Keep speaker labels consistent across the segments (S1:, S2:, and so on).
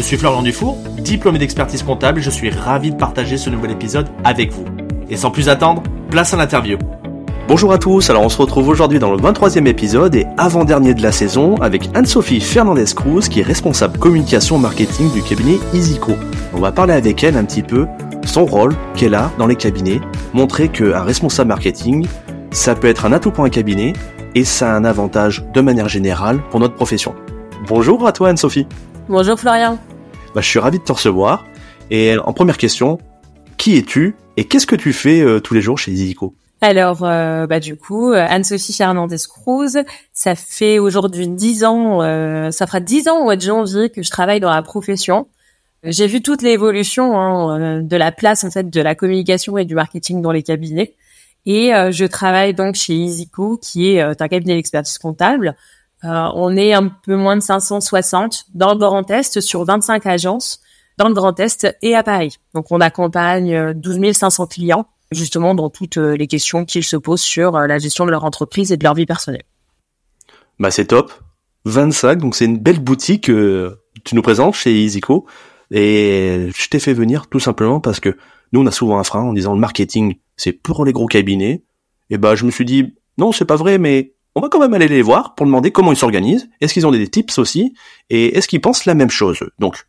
S1: Je suis Florian Dufour, diplômé d'expertise comptable et je suis ravi de partager ce nouvel épisode avec vous. Et sans plus attendre, place à l'interview. Bonjour à tous, alors on se retrouve aujourd'hui dans le 23e épisode et avant-dernier de la saison avec Anne-Sophie Fernandez-Cruz qui est responsable communication marketing du cabinet EasyCo. On va parler avec elle un petit peu son rôle qu'elle a dans les cabinets, montrer qu'un responsable marketing, ça peut être un atout pour un cabinet et ça a un avantage de manière générale pour notre profession. Bonjour à toi Anne-Sophie.
S2: Bonjour Florian.
S1: Bah, je suis ravi de te recevoir. Et en première question, qui es-tu et qu'est-ce que tu fais euh, tous les jours chez Zico
S2: alors, euh, bah du coup, euh, Anne-Sophie Fernandez-Cruz, ça fait aujourd'hui dix ans, ça fera dix ans au mois de janvier que je travaille dans la profession. J'ai vu toute l'évolution hein, de la place en fait de la communication et du marketing dans les cabinets. Et je travaille donc chez EasyCo, qui est un cabinet d'expertise comptable. On est un peu moins de 560 dans le Grand Est sur 25 agences dans le Grand Est et à Paris. Donc on accompagne 12 500 clients justement dans toutes euh, les questions qu'ils se posent sur euh, la gestion de leur entreprise et de leur vie personnelle.
S1: Bah c'est top. 25, donc c'est une belle boutique que euh, tu nous présentes chez EasyCo. Et je t'ai fait venir tout simplement parce que nous on a souvent un frein en disant le marketing c'est pour les gros cabinets. Et bah je me suis dit non c'est pas vrai mais on va quand même aller les voir pour demander comment ils s'organisent, est-ce qu'ils ont des tips aussi, et est-ce qu'ils pensent la même chose. Donc,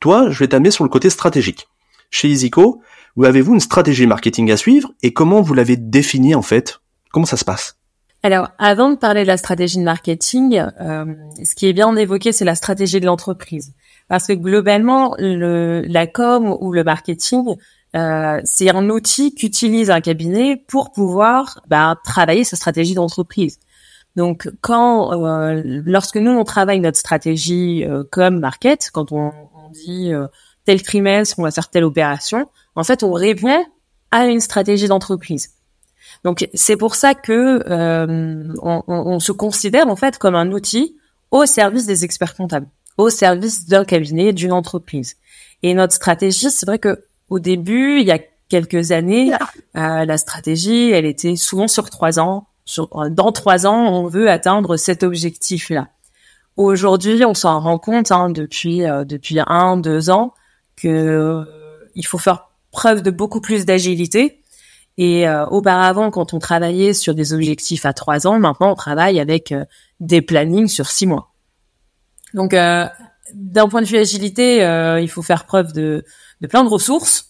S1: toi, je vais t'amener sur le côté stratégique. Chez EasyCo, ou avez-vous une stratégie marketing à suivre et comment vous l'avez définie en fait? Comment ça se passe?
S2: Alors, avant de parler de la stratégie de marketing, euh, ce qui est bien d'évoquer, c'est la stratégie de l'entreprise. Parce que globalement, le, la com ou le marketing, euh, c'est un outil qu'utilise un cabinet pour pouvoir bah, travailler sa stratégie d'entreprise. Donc, quand, euh, lorsque nous on travaille notre stratégie euh, comme market, quand on, on dit euh, tel trimestre on va faire telle opération, en fait, on répond à une stratégie d'entreprise. Donc c'est pour ça que euh, on, se considère en fait comme un outil au service des experts comptables, au service d'un cabinet, d'une entreprise. Et notre stratégie, c'est vrai que au début, il y a quelques années, euh, la stratégie, elle était souvent sur trois ans. Dans trois ans, on veut atteindre cet objectif-là. Aujourd'hui, on s'en rend compte hein, depuis euh, depuis un, deux ans que il faut faire preuve de beaucoup plus d'agilité. Et euh, auparavant, quand on travaillait sur des objectifs à trois ans, maintenant on travaille avec euh, des plannings sur six mois. Donc, euh, d'un point de vue agilité, il faut faire preuve de, de plein de ressources.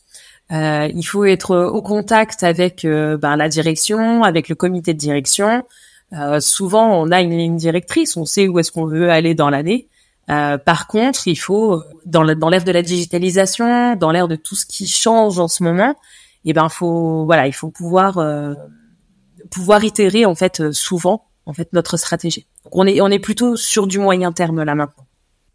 S2: Il faut être au contact avec ben, la direction, avec le comité de direction. souvent, on a une ligne directrice, on sait où est-ce qu'on veut aller dans l'année. Euh, par contre, il faut dans l'ère de la digitalisation, dans l'ère de tout ce qui change en ce moment, et eh ben faut voilà, il faut pouvoir euh, pouvoir itérer en fait euh, souvent en fait notre stratégie. Donc on est on est plutôt sur du moyen terme là maintenant.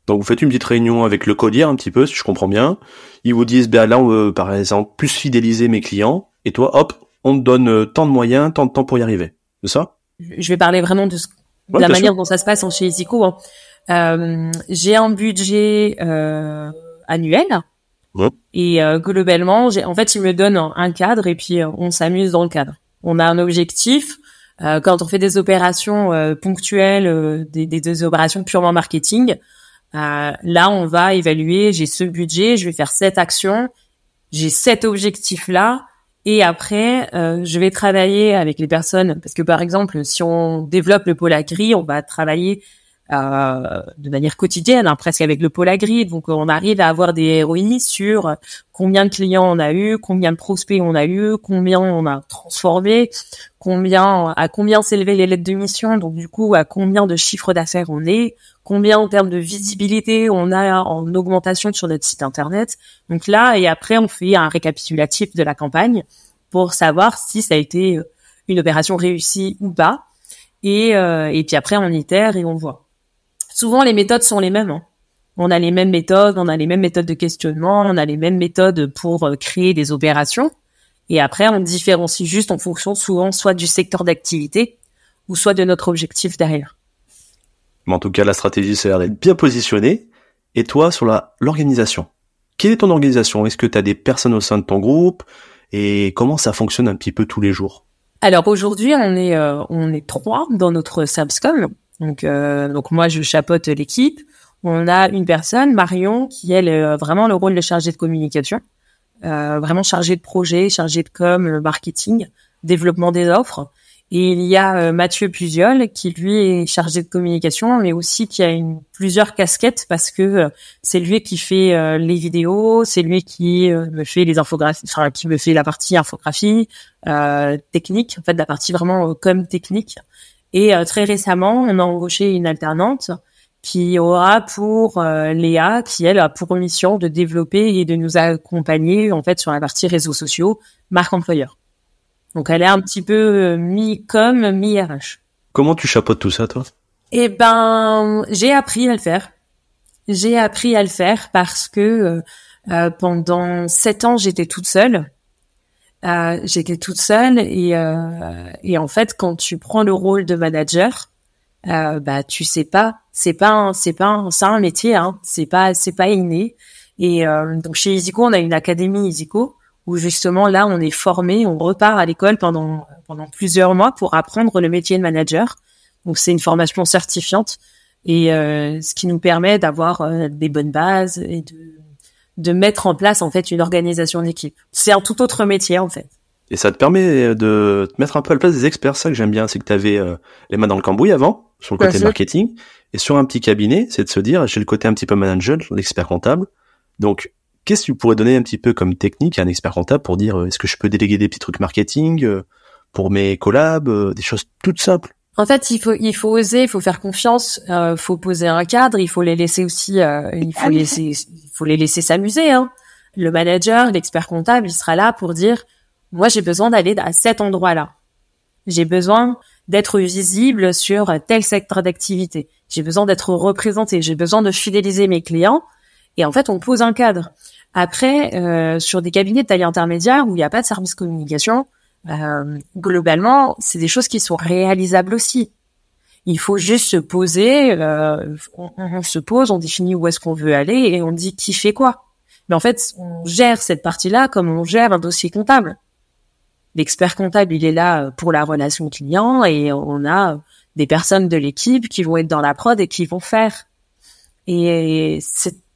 S1: Donc vous faites une petite réunion avec le codier un petit peu, si je comprends bien. Ils vous disent, ben là, on veut par exemple plus fidéliser mes clients, et toi, hop, on te donne tant de moyens, tant de temps pour y arriver. C'est ça?
S2: Je vais parler vraiment de, la manière dont ça se passe en chez Isico. Hein. Euh, j'ai un budget euh, annuel. Et euh, globalement, j'ai, en fait, il me donne un cadre et puis on s'amuse dans le cadre. On a un objectif. quand on fait des opérations ponctuelles, des, des, opérations purement marketing, là, on va évaluer. J'ai ce budget, je vais faire cette action, j'ai cet objectif-là. Et après, je vais travailler avec les personnes parce que par exemple, si on développe le pôle agri, on va travailler euh, de manière quotidienne, hein, presque avec le pôle agri. Donc on arrive à avoir des ROI sur combien de clients on a eu, combien de prospects on a eu, combien on a transformé, combien à combien s'élevaient les lettres de mission, donc du coup à combien de chiffres d'affaires on est, combien en termes de visibilité on a en augmentation sur notre site internet. Donc là et après on fait un récapitulatif de la campagne pour savoir si ça a été une opération réussie ou pas. Et, euh, et puis après on itère et on voit. Souvent, les méthodes sont les mêmes. Hein. On a les mêmes méthodes, on a les mêmes méthodes de questionnement, on a les mêmes méthodes pour créer des opérations. Et après, on différencie juste en fonction souvent soit du secteur d'activité ou soit de notre objectif derrière.
S1: Mais en tout cas, la stratégie, ça a l'air d'être bien positionnée. Et toi, sur l'organisation, quelle est ton organisation? Est-ce que tu as des personnes au sein de ton groupe? Et comment ça fonctionne un petit peu tous les jours?
S2: Alors aujourd'hui, on est euh, on est trois dans notre Subscom. Donc euh, donc moi, je chapeaute l'équipe. On a une personne, Marion, qui elle est vraiment le rôle de chargée de communication, euh, vraiment chargée de projet, chargée de com, marketing, développement des offres. Et il y a euh, Mathieu Puziol qui lui est chargé de communication, mais aussi qui a une, plusieurs casquettes parce que euh, c'est lui qui fait euh, les vidéos, c'est lui qui me fait les infographies, enfin qui me fait la partie infographie technique, en fait la partie vraiment comme technique. Et très récemment, on a embauché une alternante qui aura pour Léa, qui elle a pour mission de développer et de nous accompagner en fait sur la partie réseaux sociaux, marque employeur. Donc elle est un petit peu euh, mi-com, mi-RH.
S1: Comment tu chapeautes tout ça, toi?
S2: Eh ben, j'ai appris à le faire. J'ai appris à le faire parce que euh, euh pendant sept ans, j'étais toute seule. Euh, j'étais toute seule et, euh, et en fait, quand tu prends le rôle de manager, bah tu sais pas, c'est pas, c'est pas, c'est un métier, hein, c'est pas, c'est pas inné. Et donc chez Isico, on a une académie Isico où justement là on est formé, on repart à l'école pendant pendant plusieurs mois pour apprendre le métier de manager. Donc c'est une formation certifiante et euh, ce qui nous permet d'avoir euh, des bonnes bases et de de mettre en place en fait une organisation d'équipe. C'est un tout autre métier en fait.
S1: Et ça te permet de te mettre un peu à la place des experts. Ça que j'aime bien, c'est que tu avais euh, les mains dans le cambouis avant, sur le côté marketing, et sur un petit cabinet, c'est de se dire, j'ai le côté un petit peu manager, l'expert comptable. Donc Qu'est-ce que tu pourrais donner un petit peu comme technique à un expert comptable pour dire euh, est-ce que je peux déléguer des petits trucs marketing euh, pour mes collabs, euh, des choses toutes simples?
S2: En fait, il faut il faut oser, il faut faire confiance, il faut poser un cadre, il faut les laisser aussi, il faut laisser il faut les laisser s'amuser. Hein. Le manager, l'expert comptable, il sera là pour dire moi j'ai besoin d'aller à cet endroit-là. J'ai besoin d'être visible sur tel secteur d'activité. J'ai besoin d'être représenté. J'ai besoin de fidéliser mes clients. Et en fait, on pose un cadre. Après, euh, sur des cabinets de taille intermédiaire où il n'y a pas de service communication, euh, globalement, c'est des choses qui sont réalisables aussi. Il faut juste se poser, euh, on, se pose, on définit où est-ce qu'on veut aller et on dit qui fait quoi. Mais en fait, on gère cette partie-là comme on gère un dossier comptable. L'expert comptable, il est là pour la relation client et on a des personnes de l'équipe qui vont être dans la prod et qui vont faire. Et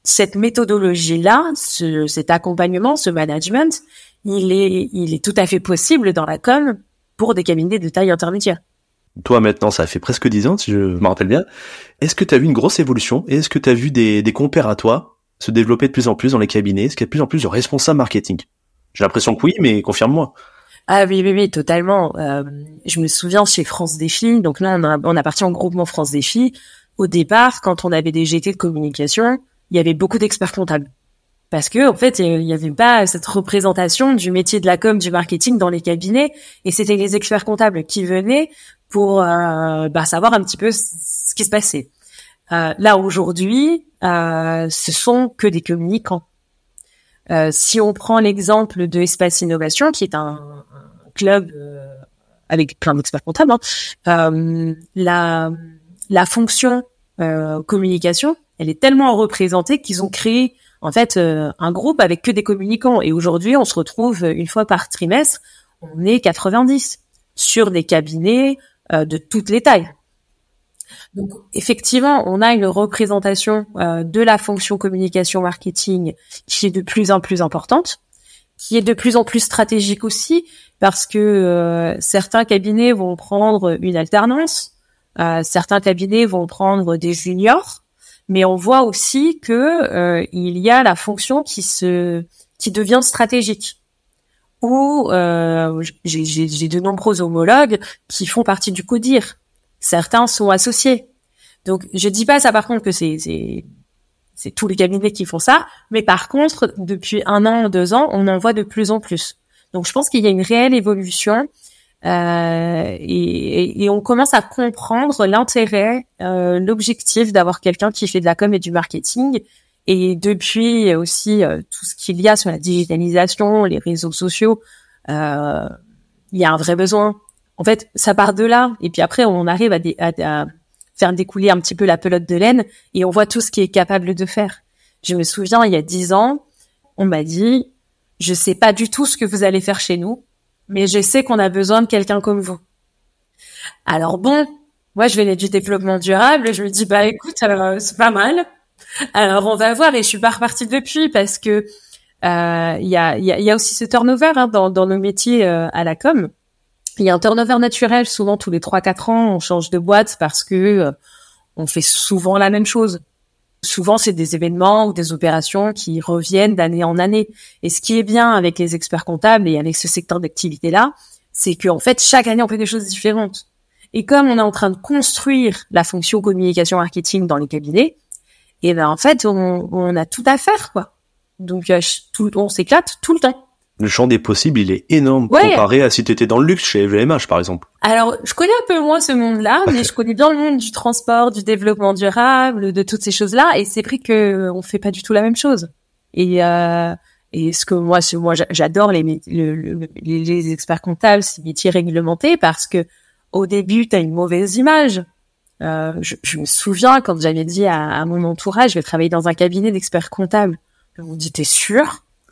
S2: cette méthodologie-là, ce, cet accompagnement, ce management, il est, il est tout à fait possible dans la com pour des cabinets de taille intermédiaire.
S1: Toi maintenant, ça fait presque dix ans, si je me rappelle bien. Est-ce que tu as vu une grosse évolution est-ce que tu as vu des, des compères à toi se développer de plus en plus dans les cabinets? Est-ce qu'il y a de plus en plus de responsables marketing? J'ai l'impression que oui, mais confirme-moi.
S2: Ah oui, oui, oui, totalement. Euh, je me souviens chez France Défi, donc là on, on appartient au groupement France Défi. Au départ, quand on avait des GT de communication, il y avait beaucoup d'experts comptables. Parce que en fait, il n'y avait pas cette représentation du métier de la com, du marketing dans les cabinets, et c'était les experts comptables qui venaient pour euh, bah, savoir un petit peu ce qui se passait. Euh, là aujourd'hui, euh, ce sont que des communicants. Euh, si on prend l'exemple de Espace Innovation, qui est un, club euh, avec plein d'experts comptables, hein, la, la fonction communication elle est tellement représentée qu'ils ont créé en fait euh, un groupe avec que des communicants. Et aujourd'hui, on se retrouve une fois par trimestre, on est 90 sur des cabinets euh, de toutes les tailles. Donc effectivement, on a une représentation euh, de la fonction communication marketing qui est de plus en plus importante, qui est de plus en plus stratégique aussi, parce que certains cabinets vont prendre une alternance, certains cabinets vont prendre des juniors, mais on voit aussi que euh, il y a la fonction qui se qui devient stratégique. Ou euh, j'ai de nombreux homologues qui font partie du CODIR. Certains sont associés. Donc je dis pas ça par contre que c'est c'est tous les cabinets qui font ça, mais par contre depuis un an, deux ans, on en voit de plus en plus. Donc je pense qu'il y a une réelle évolution Euh, et, et, on commence à comprendre l'intérêt, euh, l'objectif d'avoir quelqu'un qui fait de la com et du marketing. Et depuis aussi euh, tout ce qu'il y a sur la digitalisation, les réseaux sociaux, euh, il y a un vrai besoin. En fait, ça part de là. Et puis après, on arrive à, faire découler un petit peu la pelote de laine et on voit tout ce qui est capable de faire. Je me souviens, il y a dix ans, on m'a dit, je sais pas du tout ce que vous allez faire chez nous, mais je sais qu'on a besoin de quelqu'un comme vous. Alors bon, moi je venais du développement durable, je me dis bah écoute, euh, c'est pas mal. Alors on va voir et je suis pas repartie depuis parce que euh, il y, a, y, a, aussi ce turnover hein, dans, dans nos métiers euh, à la com. Il y a un turnover naturel, souvent tous les 3-4 ans, on change de boîte parce que on fait souvent la même chose. Souvent, c'est des événements ou des opérations qui reviennent d'année en année. Et ce qui est bien avec les experts comptables et avec ce secteur d'activité-là, c'est qu'en fait, chaque année, on fait des choses différentes. Et comme on est en train de construire la fonction communication marketing dans les cabinets, et ben en fait, on, on a tout à faire, quoi. Donc, euh, tout, on s'éclate tout le temps
S1: le champ des possibles, il est énorme comparé à si tu étais dans le luxe chez VMH, par exemple.
S2: Alors, je connais un peu moins ce monde-là, mais je connais bien le monde du transport, du développement durable, de toutes ces choses-là, et c'est vrai que on fait pas du tout la même chose. Et euh, et ce que moi, moi, j'adore les, les experts comptables, ces métiers réglementés, parce que au début, tu as une mauvaise image. Euh, je, je, me souviens quand j'avais dit à, à, mon entourage, je vais travailler dans un cabinet d'experts comptables. On dit, t'es sûr?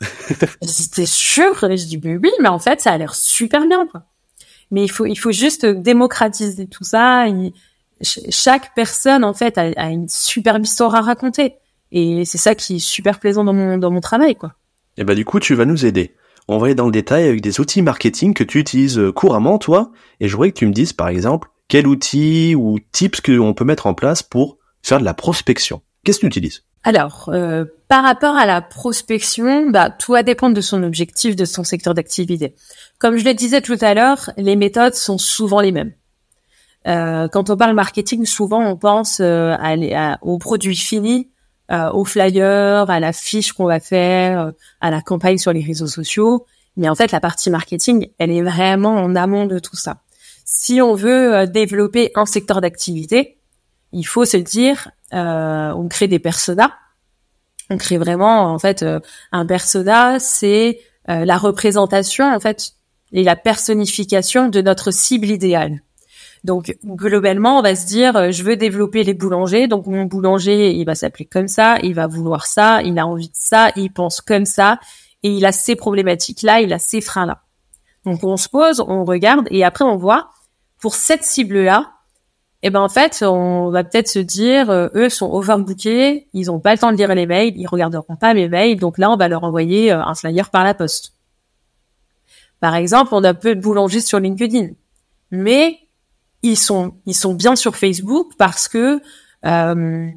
S2: J'étais sûre, je dis oui, mais en fait, ça a l'air super bien, quoi. Mais il faut, il faut juste démocratiser tout ça. chaque personne, en fait, a, une super histoire à raconter. Et c'est ça qui est super plaisant dans mon, dans mon travail, quoi.
S1: Et bah, du coup, tu vas nous aider. On va aller dans le détail avec des outils marketing que tu utilises couramment, toi. Et je voudrais que tu me dises, par exemple, quel outil ou tips qu'on peut mettre en place pour faire de la prospection. Qu'est-ce que tu utilises?
S2: Alors, euh, par rapport à la prospection, bah, tout va dépendre de son objectif, de son secteur d'activité. Comme je le disais tout à l'heure, les méthodes sont souvent les mêmes. Euh, quand on parle marketing, souvent on pense euh, à, aux produits finis, euh, aux flyers, à la fiche qu'on va faire, à la campagne sur les réseaux sociaux. Mais en fait, la partie marketing, elle est vraiment en amont de tout ça. Si on veut développer un secteur d'activité, il faut se dire, on crée des personas on crée vraiment en fait euh, un persona, c'est euh, la représentation en fait et la personnification de notre cible idéale. Donc globalement, on va se dire euh, je veux développer les boulangers, donc mon boulanger, il va s'appeler comme ça, il va vouloir ça, il a envie de ça, il pense comme ça et il a ces problématiques là, il a ces freins là. Donc on se pose, on regarde et après on voit pour cette cible là, et eh ben en fait, on va peut-être se dire, euh, eux sont overbookés, ils ont pas le temps de lire les mails, ils regarderont pas mes mails, donc là on va leur envoyer euh, un flyer par la poste. Par exemple, on a peu de boulangers sur LinkedIn, mais ils sont ils sont bien sur Facebook parce que euh,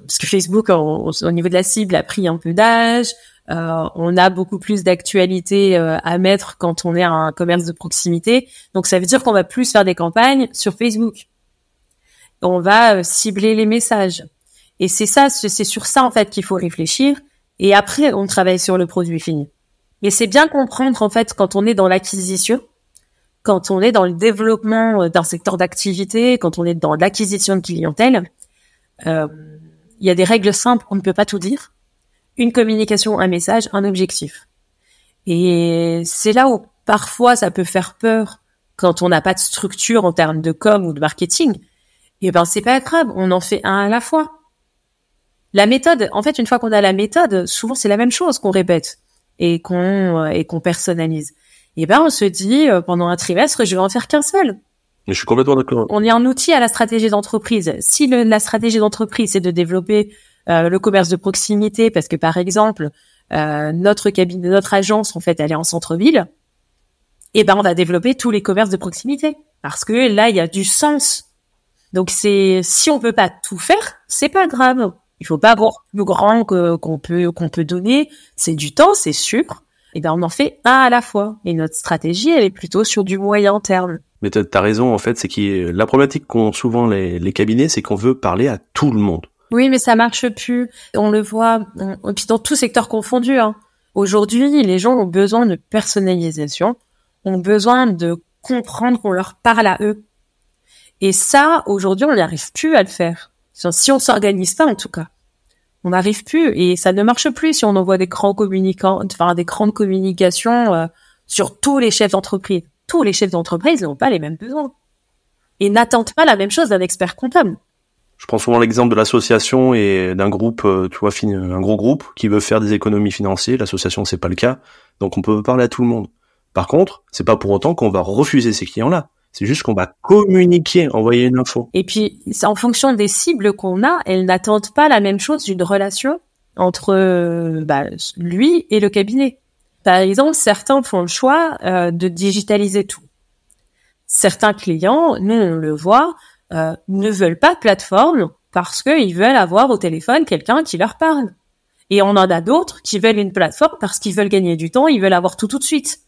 S2: parce que Facebook au, niveau de la cible a pris un peu d'âge, on a beaucoup plus d'actualité à mettre quand on est un commerce de proximité, donc ça veut dire qu'on va plus faire des campagnes sur Facebook on va euh, cibler les messages. Et c'est ça, c'est sur ça en fait qu'il faut réfléchir. Et après, on travaille sur le produit fini. Mais c'est bien comprendre en fait quand on est dans l'acquisition, quand on est dans le développement euh, d'un secteur d'activité, quand on est dans l'acquisition de clientèle, euh, il y a des règles simples, on ne peut pas tout dire. Une communication, un message, un objectif. Et c'est là où parfois ça peut faire peur quand on n'a pas de structure en termes de com ou de marketing et eh ben c'est pas grave, on en fait un à la fois. La méthode, en fait, une fois qu'on a la méthode, souvent c'est la même chose qu'on répète et qu'on euh, et qu'on personnalise. Et eh ben on se dit euh, pendant un trimestre, je vais en faire qu'un seul.
S1: Je suis complètement d'accord.
S2: On est un outil à la stratégie d'entreprise. Si la stratégie d'entreprise c'est de développer euh, le commerce de proximité, parce que par exemple notre cabinet, notre agence en fait, elle est en centre-ville, et eh ben on va développer tous les commerces de proximité parce que là il y a du sens donc c'est si on peut pas tout faire, c'est pas grave. Il faut pas avoir plus grand qu'on peut qu'on peut donner. C'est du temps, c'est sûr. Et ben on en fait un à la fois. Et notre stratégie, elle est plutôt sur du moyen terme.
S1: Mais t'as as raison en fait, c'est que la problématique qu'ont souvent les, les cabinets, c'est qu'on veut parler à tout le monde.
S2: Oui, mais ça marche plus. On le voit, et puis dans tout secteur confondu. Hein. Aujourd'hui, les gens ont besoin de personnalisation, ont besoin de comprendre qu'on leur parle à eux. Et ça, aujourd'hui, on n'y arrive plus à le faire. Si on s'organise pas, en tout cas. On n'arrive plus et ça ne marche plus si on envoie des grands communicants, enfin des grandes communications euh, sur tous les chefs d'entreprise. Tous les chefs d'entreprise n'ont pas les mêmes besoins et n'attendent pas la même chose d'un expert comptable.
S1: Je prends souvent l'exemple de l'association et d'un groupe, euh, tu vois, un gros groupe qui veut faire des économies financières. L'association, c'est pas le cas, donc on peut parler à tout le monde. Par contre, c'est pas pour autant qu'on va refuser ces clients-là. C'est juste qu'on va communiquer, envoyer une info.
S2: Et puis, en fonction des cibles qu'on a, elles n'attendent pas la même chose d'une relation entre euh, bah, lui et le cabinet. Par exemple, certains font le choix euh, de digitaliser tout. Certains clients, nous on le voit, euh, ne veulent pas de plateforme parce qu'ils veulent avoir au téléphone quelqu'un qui leur parle. Et on en a d'autres qui veulent une plateforme parce qu'ils veulent gagner du temps, ils veulent avoir tout tout de suite.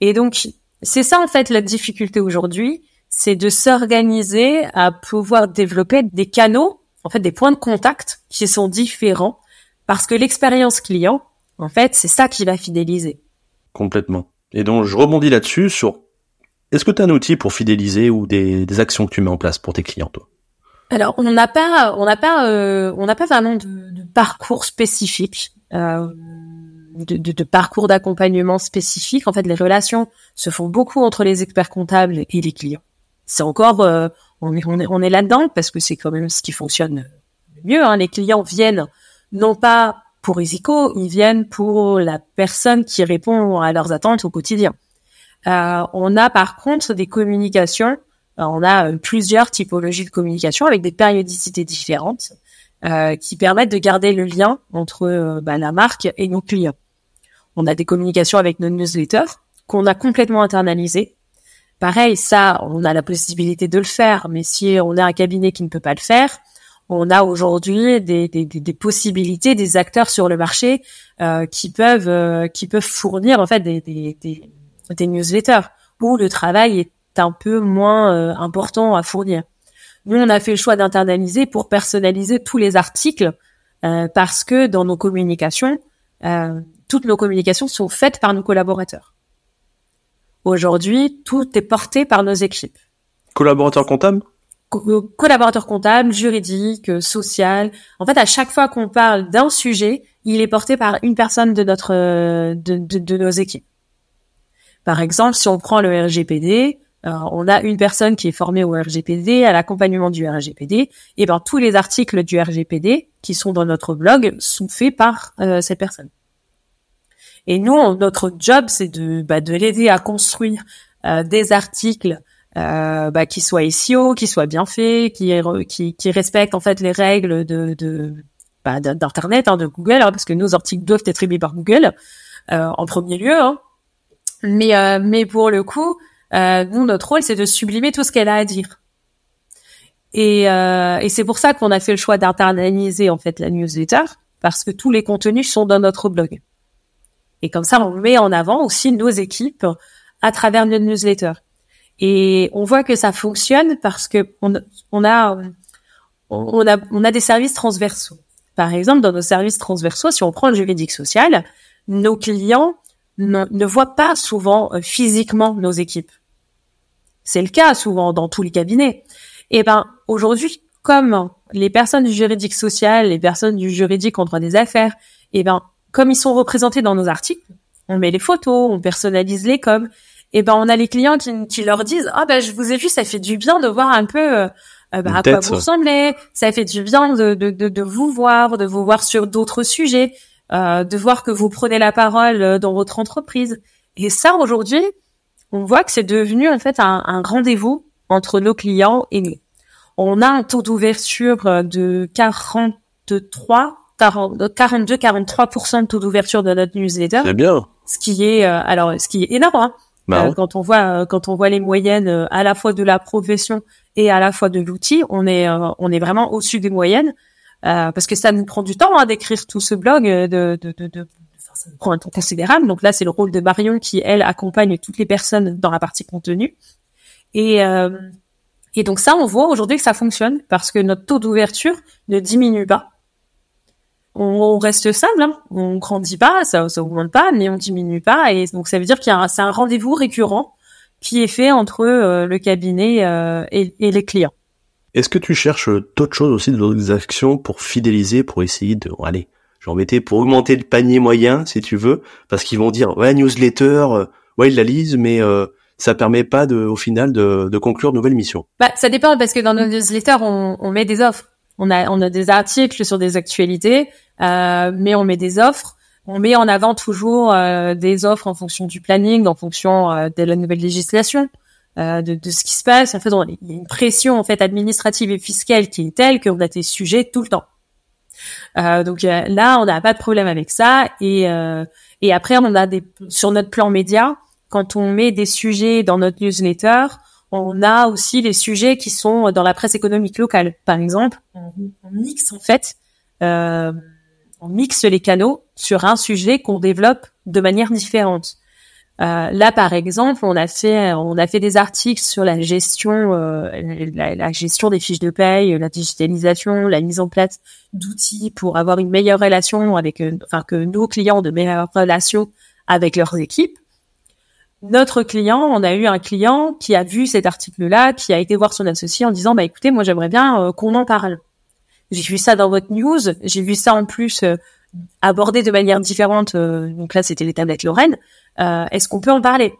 S2: Et donc, c'est ça en fait la difficulté aujourd'hui, c'est de s'organiser à pouvoir développer des canaux, en fait des points de contact qui sont différents, parce que l'expérience client, en fait, c'est ça qui va fidéliser.
S1: Complètement. Et donc, je rebondis là-dessus sur, est-ce que tu as un outil pour fidéliser ou des, actions que tu mets en place pour tes clients, toi?
S2: Alors, on n'a pas, on n'a pas, euh, on n'a pas vraiment de, parcours spécifique. Euh, de, de, de parcours d'accompagnement spécifique. En fait, les relations se font beaucoup entre les experts comptables et les clients. C'est encore, euh, on est, on est, on est là-dedans parce que c'est quand même ce qui fonctionne mieux. Hein. Les clients viennent non pas pour Isico, ils viennent pour la personne qui répond à leurs attentes au quotidien. Euh, on a par contre des communications, euh, on a plusieurs typologies de communication avec des périodicités différentes euh, qui permettent de garder le lien entre bah, la marque et nos clients. On a des communications avec nos newsletters qu'on a complètement internalisées. Pareil, ça, on a la possibilité de le faire, mais si on a un cabinet qui ne peut pas le faire, on a aujourd'hui des, des, des, possibilités, des acteurs sur le marché euh, qui peuvent euh, qui peuvent fournir en fait des, des, des, newsletters où le travail est un peu moins euh, important à fournir. Nous, on a fait le choix d'internaliser pour personnaliser tous les articles euh, parce que dans nos communications, euh, toutes nos communications sont faites par nos collaborateurs. Aujourd'hui, tout est porté par nos équipes.
S1: Collaborateurs comptables?
S2: Co Collaborateurs comptables, juridiques, social. En fait, à chaque fois qu'on parle d'un sujet, il est porté par une personne de notre de, de, de nos équipes. Par exemple, si on prend le RGPD, euh, on a une personne qui est formée au RGPD, à l'accompagnement du RGPD, et ben tous les articles du RGPD qui sont dans notre blog sont faits par euh, cette personne. Et nous, notre job, c'est de, bah, de l'aider à construire euh, des articles euh, bah, qui soient SEO, qui soient bien faits, qui, qui, qui respectent en fait les règles de, de bah, d'internet, hein, de Google, hein, parce que nos articles doivent être aimés par Google euh, en premier lieu. Hein. Mais euh, mais pour le coup, euh, nous notre rôle c'est de sublimer tout ce qu'elle a à dire. Et, euh, et c'est pour ça qu'on a fait le choix d'internaliser en fait la newsletter parce que tous les contenus sont dans notre blog. Et comme ça, on met en avant aussi nos équipes à travers nos newsletters. Et on voit que ça fonctionne parce que on, on a on a on a des services transversaux. Par exemple, dans nos services transversaux, si on prend le juridique social, nos clients ne, ne voient pas souvent euh, physiquement nos équipes. C'est le cas souvent dans tous les cabinets. Et ben aujourd'hui, comme les personnes du juridique social, les personnes du juridique en droit des affaires, et ben comme ils sont représentés dans nos articles, on met les photos, on personnalise les coms, et ben on a les clients qui, leur disent ah ben je vous ai vu, ça fait du bien de voir un peu euh, euh, bah, à quoi vous ressemblez, ça fait du bien de, de, de, vous voir, de vous voir sur d'autres sujets, euh, de voir que vous prenez la parole dans votre entreprise. Et ça aujourd'hui, on voit que c'est devenu en fait un, un rendez-vous entre nos clients et nous. On a un taux d'ouverture de 43 42-43% de taux d'ouverture de notre newsletter.
S1: C'est bien.
S2: Ce qui est euh, alors ce qui est énorme. Hein. Bah euh, quand on voit euh, quand on voit les moyennes à la fois de la profession et à la fois de l'outil, on est on est vraiment au-dessus des moyennes parce que ça nous prend du temps hein, d'écrire tout ce blog de, de, de, de ça nous prend un temps considérable. Donc là, c'est le rôle de Marion qui, elle, accompagne toutes les personnes dans la partie contenu. Et, et donc ça, on voit aujourd'hui que ça fonctionne parce que notre taux d'ouverture ne diminue pas on, reste stable, hein. on grandit pas, ça, ça augmente pas, mais on diminue pas, et donc ça veut dire qu'il y a c'est un rendez-vous récurrent qui est fait entre le cabinet et, et les clients.
S1: Est-ce que tu cherches d'autres choses aussi, d'autres actions pour fidéliser, pour essayer de, allez, j'ai embêté, pour augmenter le panier moyen, si tu veux, parce qu'ils vont dire, ouais, newsletter, ouais, ils la lisent, mais ça permet pas de, au final de, de conclure de nouvelles missions.
S2: Bah, ça dépend parce que dans nos newsletters, on, on met des offres. On a, on a des articles sur des actualités, euh, mais on met des offres. On met en avant toujours euh, des offres en fonction du planning, en fonction euh, de la nouvelle législation, euh, de, de, ce qui se passe. En fait, il y a une pression en fait administrative et fiscale qui est telle qu'on a des sujets tout le temps. Euh, donc là, on n'a pas de problème avec ça. Et, et après, on a des sur notre plan média, quand on met des sujets dans notre newsletter, on a aussi les sujets qui sont dans la presse économique locale. Par exemple, on, mixe en fait, euh, on mixe les canaux sur un sujet qu'on développe de manière différente. Euh, là, par exemple, on a fait on a fait des articles sur la gestion euh, la, gestion des fiches de paye, la digitalisation, la mise en place d'outils pour avoir une meilleure relation avec enfin que nos clients de meilleures relations avec leurs équipes notre client, on a eu un client qui a vu cet article-là, qui a été voir son associé en disant, bah écoutez, moi j'aimerais bien euh, qu'on en parle. J'ai vu ça dans votre news, j'ai vu ça en plus euh, abordé de manière différente. Euh, donc là, c'était les tablettes Lorraine. Est-ce qu'on peut en parler?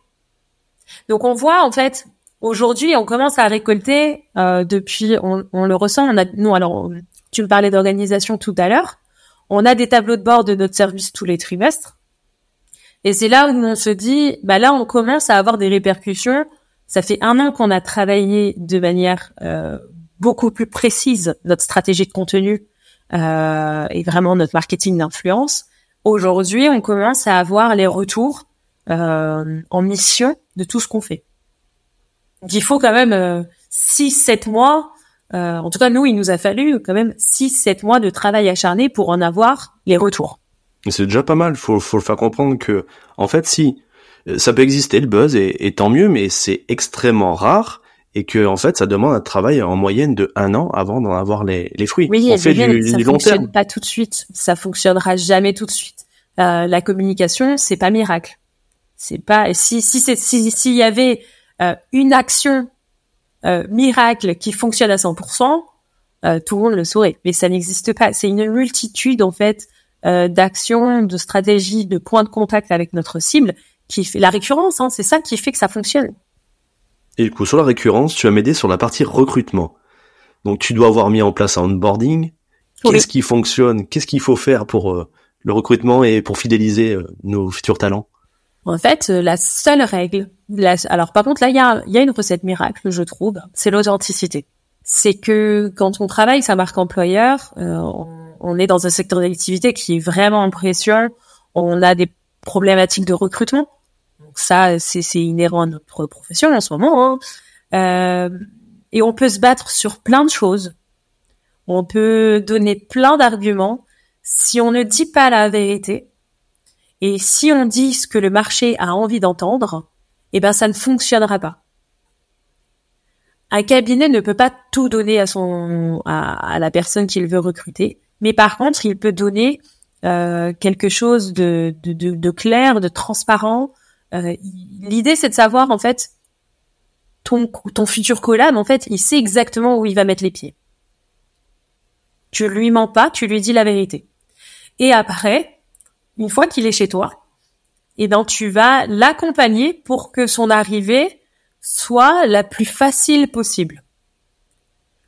S2: Donc on voit en fait aujourd'hui, on commence à récolter depuis, on, on, le ressent. On a, nous alors, tu me parlais d'organisation tout à l'heure. On a des tableaux de bord de notre service tous les trimestres. Et c'est là où on se dit, bah là, on commence à avoir des répercussions. Ça fait un an qu'on a travaillé de manière euh, beaucoup plus précise notre stratégie de contenu euh, et vraiment notre marketing d'influence. Aujourd'hui, on commence à avoir les retours euh, en mission de tout ce qu'on fait. Donc, il faut quand même 6-7 mois, en tout cas nous, il nous a fallu quand même 6-7 mois de travail acharné pour en avoir les retours.
S1: C'est déjà pas mal. Faut, faut le faire comprendre que, en fait, si euh, ça peut exister le buzz et, tant mieux, mais c'est extrêmement rare et que en fait, ça demande un travail en moyenne de un an avant d'en avoir les, les fruits.
S2: Oui, On fait du, ça fonctionne pas tout de suite. Ça fonctionnera jamais tout de suite. Euh, la communication, c'est pas miracle. C'est pas si si c'est si s'il y avait euh, une action euh, miracle qui fonctionne à 100%, euh, tout le monde le saurait. Mais ça n'existe pas. C'est une multitude en fait euh, d'action, de stratégie, de point de contact avec notre cible qui fait la récurrence. Hein, c'est ça qui fait que ça fonctionne.
S1: Et du coup, sur la récurrence, tu as m'aider sur la partie recrutement. Donc, tu dois avoir mis en place un onboarding. Qu'est-ce qui fonctionne? Qu'est-ce qu'il faut faire pour euh, le recrutement et pour fidéliser euh, nos futurs talents?
S2: En fait, la seule règle, alors par contre là, il y a, y a une recette miracle, je trouve, c'est l'authenticité. C'est que quand on travaille sa marque employeur, on on est dans un secteur d'activité qui est vraiment en pression. On a des problématiques de recrutement. Donc ça, c'est inhérent à notre profession en ce moment. Hein. Euh, et on peut se battre sur plein de choses. On peut donner plein d'arguments. Si on ne dit pas la vérité, et si on dit ce que le marché a envie d'entendre, eh ben ça ne fonctionnera pas. Un cabinet ne peut pas tout donner à son à la personne qu'il veut recruter. Mais par contre, il peut donner euh, quelque chose de, de, de, de, clair, de transparent. Euh, L'idée, c'est de savoir en fait ton, futur collab. En fait, il sait exactement où il va mettre les pieds. Tu lui mens pas, tu lui dis la vérité. Et après, une fois qu'il est chez toi, eh ben tu vas l'accompagner pour que son arrivée soit la plus facile possible.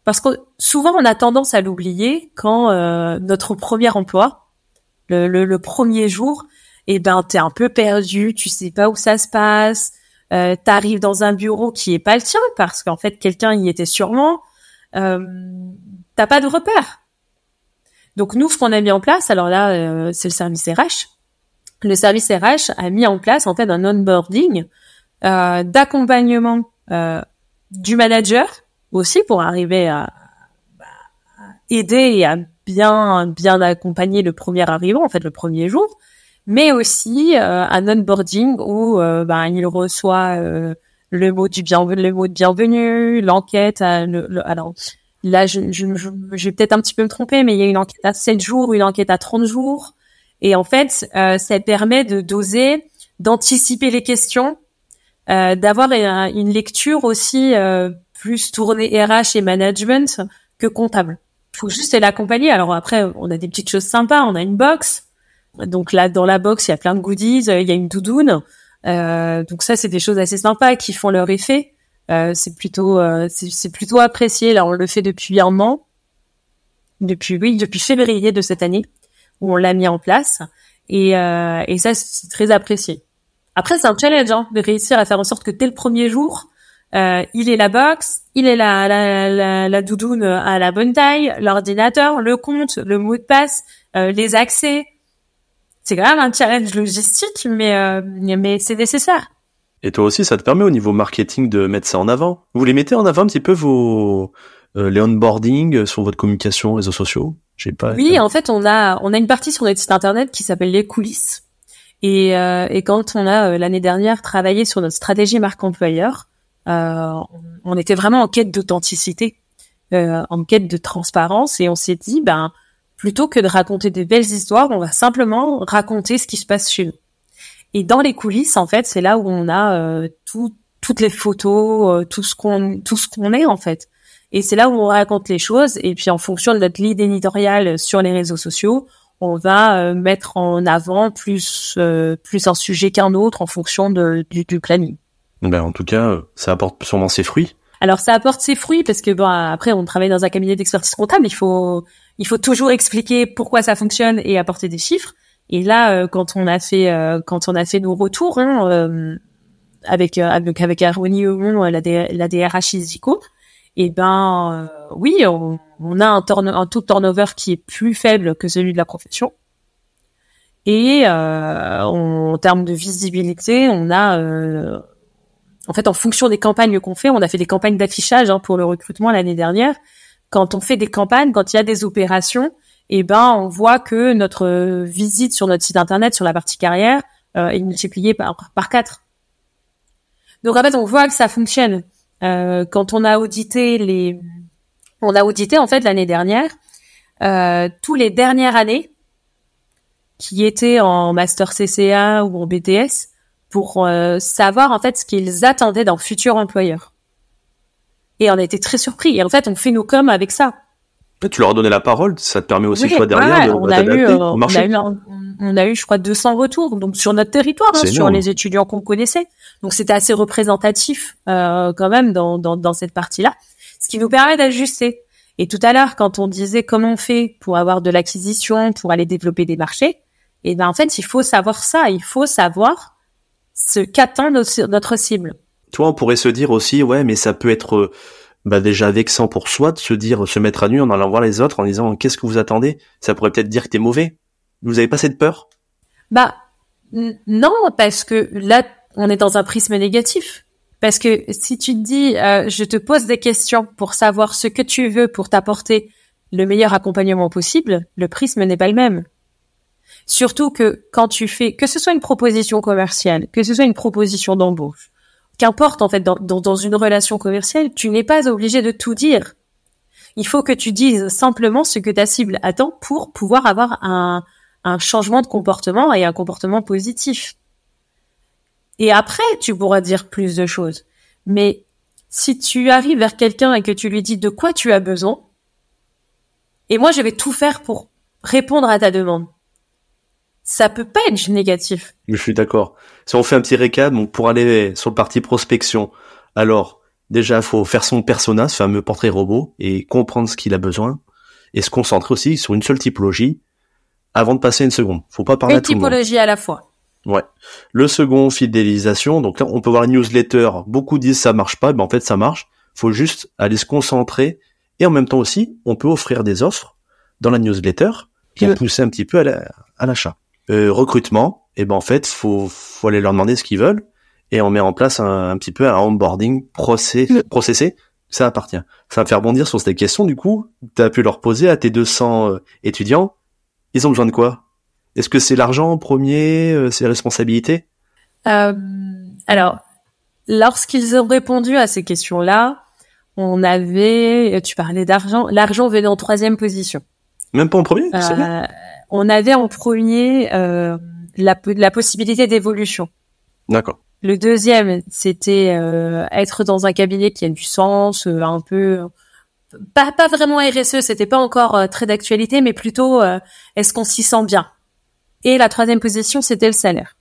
S2: Parce que souvent on a tendance à l'oublier quand euh, notre premier emploi, le, premier jour, eh ben t'es un peu perdu, tu sais pas où ça se passe, euh, t'arrives dans un bureau qui est pas le tien parce qu'en fait quelqu'un y était sûrement, euh, t'as pas de repère. Donc nous, ce qu'on a mis en place, alors là, euh, c'est le service RH. Le service RH a mis en place en fait un onboarding euh, d'accompagnement du manager aussi pour arriver à, aider et à bien bien accompagner le premier arrivant en fait le premier jour mais aussi euh, un onboarding où euh, ben, il reçoit euh, le mot du bien le mot de bienvenue l'enquête alors là je, je, je, vais peut-être un petit peu me tromper mais il y a une enquête à 7 jours une enquête à 30 jours et en fait ça permet de doser d'anticiper les questions d'avoir une lecture aussi plus tournée RH et management que comptable. Faut juste l'accompagner. Alors après, on a des petites choses sympas. On a une box. Donc là, dans la box, il y a plein de goodies. Il y a une doudoune. donc ça, c'est des choses assez sympas qui font leur effet. c'est plutôt, c'est plutôt apprécié. Là, on le fait depuis un an depuis oui depuis février de cette année où on l'a mis en place et, euh, et ça c'est très apprécié. Après c'est un challenge hein, de réussir à faire en sorte que dès le premier jour euh, il est la box, il est la, la, la, la, doudoune à la bonne taille, l'ordinateur, le compte, le mot de passe, euh, les accès. C'est quand même un challenge logistique, mais euh, mais c'est nécessaire.
S1: Et toi aussi, ça te permet au niveau marketing de mettre ça en avant. Vous les mettez en avant un petit peu vos euh, les onboarding euh, sur votre communication, réseaux sociaux? J'ai pas.
S2: Oui, en fait, on a on a une partie sur notre site internet qui s'appelle les coulisses. Et, euh, et quand on a euh, l'année dernière travaillé sur notre stratégie marque employeur, euh, on était vraiment en quête d'authenticité, euh, en quête de transparence, et on s'est dit, ben plutôt que de raconter des belles histoires, on va simplement raconter ce qui se passe chez nous. Et dans les coulisses, en fait, c'est là où on a tout, toutes les photos, tout ce qu'on tout ce qu'on est en fait. Et c'est là où on raconte les choses. Et puis en fonction de notre lead éditorial sur les réseaux sociaux, on va euh, mettre en avant plus euh, plus un sujet qu'un autre en fonction de, du, du planning.
S1: Ben en tout cas, ça apporte sûrement ses fruits.
S2: Alors ça apporte ses fruits parce que bon après on travaille dans un cabinet d'expertise comptable, il faut il faut toujours expliquer pourquoi ça fonctionne et apporter des chiffres. Et là euh, quand on a fait quand on a fait nos retours hein, avec avec avec Harmonie la, la DRH et eh ben euh, oui, on, a un, un, taux de turnover qui est plus faible que celui de la profession. Et euh, en termes de visibilité, on a, euh, en fait, en fonction des campagnes qu'on fait, on a fait des campagnes d'affichage hein, pour le recrutement l'année dernière. Quand on fait des campagnes, quand il y a des opérations, eh ben on voit que notre visite sur notre site internet, sur la partie carrière, est multipliée par par quatre. Donc en fait, on voit que ça fonctionne. Euh, quand on a audité les, on a audité en fait l'année dernière euh, tous les dernières années qui étaient en master CCA ou en BTS pour euh, savoir en fait ce qu'ils attendaient d'un futur employeur. Et on a été très surpris. Et en fait, on fait nos coms avec ça.
S1: Tu leur as donné la parole, ça te permet aussi toi derrière
S2: on a eu, euh, on a eu, on a eu, je crois, 200 retours donc sur notre territoire, hein, sur les étudiants qu'on connaissait. Donc c'était assez représentatif euh, quand même dans, dans, dans cette partie-là, ce qui nous permet d'ajuster. Et tout à l'heure, quand on disait comment on fait pour avoir de l'acquisition, pour aller développer des marchés, et eh ben en fait, il faut savoir ça, il faut savoir ce qu'attend notre cible.
S1: Toi, on pourrait se dire aussi, ouais, mais ça peut être bah déjà vexant pour soi de se dire, se mettre à nu en allant voir les autres en disant qu'est-ce que vous attendez? Ça pourrait peut-être dire que t'es mauvais. Vous avez pas cette peur?
S2: Bah non, parce que là, on est dans un prisme négatif. Parce que si tu te dis, euh, je te pose des questions pour savoir ce que tu veux pour t'apporter le meilleur accompagnement possible, le prisme n'est pas le même. Surtout que quand tu fais, que ce soit une proposition commerciale, que ce soit une proposition d'embauche, qu'importe en fait dans, une relation commerciale, tu n'es pas obligé de tout dire. Il faut que tu dises simplement ce que ta cible attend pour pouvoir avoir un, un changement de comportement et un comportement positif. Et après, tu pourras dire plus de choses. Mais si tu arrives vers quelqu'un et que tu lui dis de quoi tu as besoin, et moi je vais tout faire pour répondre à ta demande ça peut pas être négatif.
S1: Je suis d'accord. Si on fait un petit récap, donc pour aller sur le parti prospection, alors déjà faut faire son persona, ce fameux portrait robot, et comprendre ce qu'il a besoin, et se concentrer aussi sur une seule typologie avant de passer une seconde. Faut pas parler
S2: à tout le monde. typologie à la fois.
S1: Ouais. Le second, fidélisation. Donc là, on peut voir une newsletter. Beaucoup disent ça marche pas, mais en fait ça marche. Faut juste aller se concentrer. Et en même temps aussi, on peut offrir des offres dans la newsletter qui pousser un petit peu à l'achat. Euh, recrutement, et ben en fait, faut faut aller leur demander ce qu'ils veulent et on met en place un, petit peu un onboarding process, processé. Ça appartient. Ça va me faire bondir sur cette question. Du coup, tu as pu leur poser à tes 200 euh, étudiants. Ils ont besoin de quoi? Est-ce que c'est l'argent en premier euh, C'est la responsabilité?
S2: Alors, lorsqu'ils ont répondu à ces questions-là, on avait, tu parlais d'argent, l'argent venait en troisième position.
S1: Même pas en premier
S2: on avait en premier euh, la, la possibilité d'évolution.
S1: D'accord.
S2: Le deuxième, c'était euh, être dans un cabinet qui a du sens, euh, un peu pas pas vraiment RSE, c'était pas encore euh, très d'actualité, mais plutôt est-ce qu'on s'y sent bien? Et la troisième position, c'était le salaire.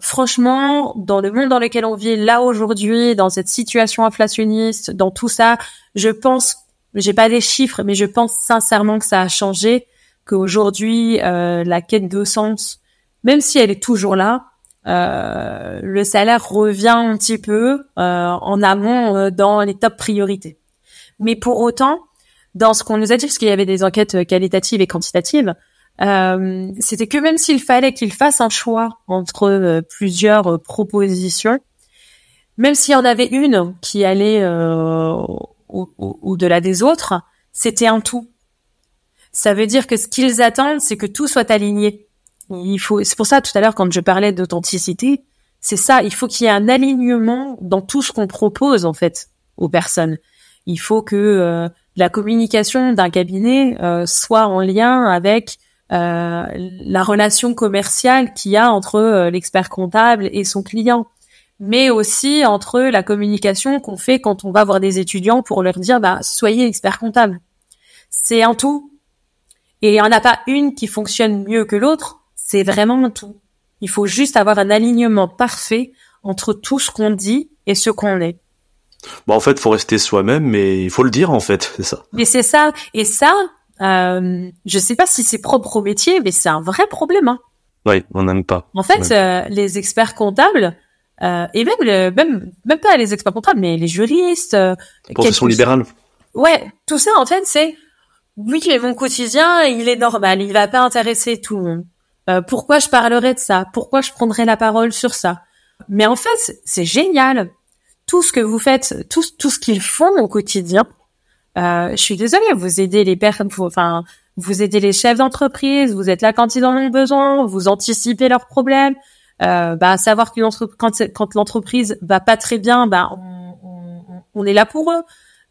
S2: franchement, dans le monde dans lequel on vit là aujourd'hui, dans cette situation inflationniste, dans tout ça, je pense, j'ai pas les chiffres, mais je pense sincèrement que ça a changé, qu'aujourd'hui la quête de sens, même si elle est toujours là, euh, le salaire revient un petit peu euh, en amont euh, dans les top priorités. Mais pour autant, dans ce qu'on nous a dit, parce qu'il y avait des enquêtes qualitatives et quantitatives, c'était que même s'il fallait qu'il fasse un choix entre plusieurs propositions, même s'il y en avait une qui allait au-delà des autres, c'était un tout. Ça veut dire que ce qu'ils attendent, c'est que tout soit aligné. Il faut, c'est pour ça tout à l'heure quand je parlais d'authenticité, c'est ça. Il faut qu'il y ait un alignement dans tout ce qu'on propose en fait aux personnes. Il faut que euh, la communication d'un cabinet euh, soit en lien avec euh, la relation commerciale qu'il y a entre l'expert comptable et son client, mais aussi entre la communication qu'on fait quand on va voir des étudiants pour leur dire bah soyez expert comptable. C'est un tout. Et il n'y en a pas une qui fonctionne mieux que l'autre c'est vraiment tout. Il faut juste avoir un alignement parfait entre tout ce qu'on dit et ce qu'on est.
S1: Bon, en fait, faut rester soi-même, mais il faut le dire, en fait, c'est ça.
S2: Mais c'est ça. Et ça, euh, je sais pas si c'est propre au métier, mais c'est un vrai problème. Hein.
S1: Oui, on n'aime pas.
S2: En fait, euh, les experts comptables, euh, et même, même, même pas les experts comptables, mais les juristes, euh,
S1: profession libérale.
S2: Ouais, tout ça, en fait, c'est oui, mais mon quotidien, il est normal, il va pas intéresser tout le monde. Euh, pourquoi je parlerais de ça? Pourquoi je prendrais la parole sur ça? Mais en fait, c'est génial. Tout ce que vous faites, tout, tout ce qu'ils font au quotidien. Euh, je suis désolée, vous aidez les personnes, enfin, vous aidez les chefs d'entreprise, vous êtes là quand ils en ont besoin, vous anticipez leurs problèmes. Euh, bah, savoir que quand, quand l'entreprise va pas très bien, bah, on, est là pour eux.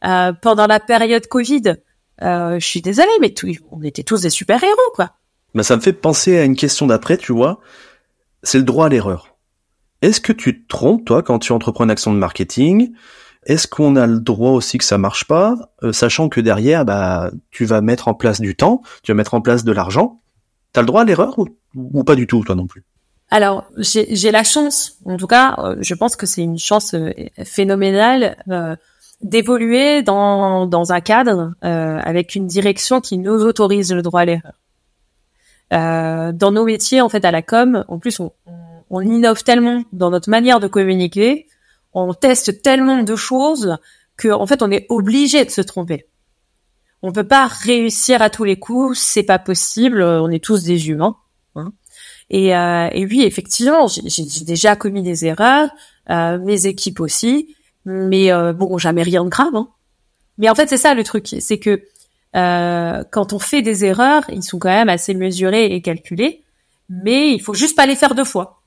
S2: Euh, pendant la période Covid, euh, je suis désolée, mais tout, on était tous des super héros, quoi.
S1: Ben, ça me fait penser à une question d'après, tu vois. C'est le droit à l'erreur. Est-ce que tu te trompes, toi, quand tu entreprends une action de marketing? Est-ce qu'on a le droit aussi que ça marche pas, euh, sachant que derrière, bah, tu vas mettre en place du temps, tu vas mettre en place de l'argent T'as le droit à l'erreur ou, pas du tout, toi non plus?
S2: Alors, j'ai la chance, en tout cas, euh, je pense que c'est une chance euh, phénoménale d'évoluer dans, un cadre avec une direction qui nous autorise le droit à l'erreur. Euh, dans nos métiers, en fait, à la com, en plus, on, innove tellement dans notre manière de communiquer, on teste tellement de choses que, en fait, on est obligé de se tromper. On peut pas réussir à tous les coups, c'est pas possible. On est tous des humains. Hein. Et, euh, oui, effectivement, j'ai déjà commis des erreurs, euh, mes équipes aussi, mais euh, bon, jamais rien de grave. Hein. Mais en fait, c'est ça le truc, c'est que euh, quand on fait des erreurs, ils sont quand même assez mesurés et calculés, mais il faut juste pas les faire deux fois.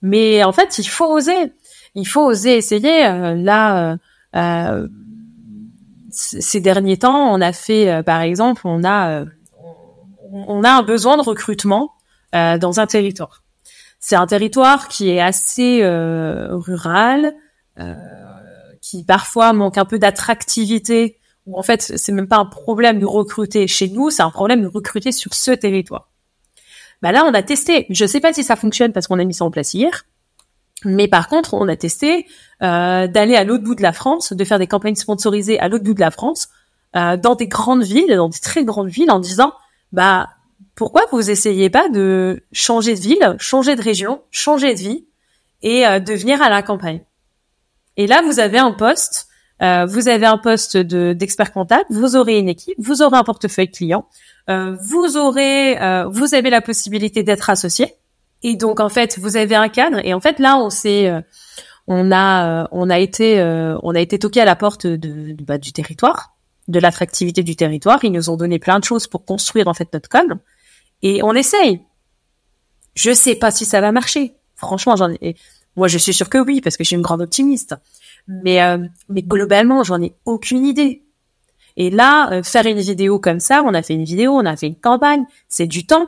S2: Mais en fait, il faut oser. Il faut oser essayer. Là, ces derniers temps, on a fait, par exemple, on a, on a un besoin de recrutement dans un territoire. C'est un territoire qui est assez rural, qui parfois manque un peu d'attractivité où en fait c'est même pas un problème de recruter chez nous, c'est un problème de recruter sur ce territoire. Bah là on a testé, je sais pas si ça fonctionne parce qu'on a mis ça en place hier, mais par contre on a testé euh, d'aller à l'autre bout de la France, de faire des campagnes sponsorisées à l'autre bout de la France, euh, dans des grandes villes, dans des très grandes villes, en disant bah pourquoi vous essayez pas de changer de ville, changer de région, changer de vie et euh, de venir à la campagne? Et là vous avez un poste euh, vous avez un poste de d'expert comptable, vous aurez une équipe, vous aurez un portefeuille client, euh, vous aurez, euh, vous avez la possibilité d'être associé. Et donc en fait, vous avez un cadre. Et en fait, là, on s'est, on a, on a été, on a été toqué à la porte de, bah, du territoire, de l'attractivité du territoire. Ils nous ont donné plein de choses pour construire en fait notre cadre. Et on essaye. Je sais pas si ça va marcher. Franchement, j'en ai. Moi, je suis sûre que oui, parce que je suis une grande optimiste. Mais, euh, mais globalement, j'en ai aucune idée. Et là, euh, faire une vidéo comme ça, on a fait une vidéo, on a fait une campagne, c'est du temps.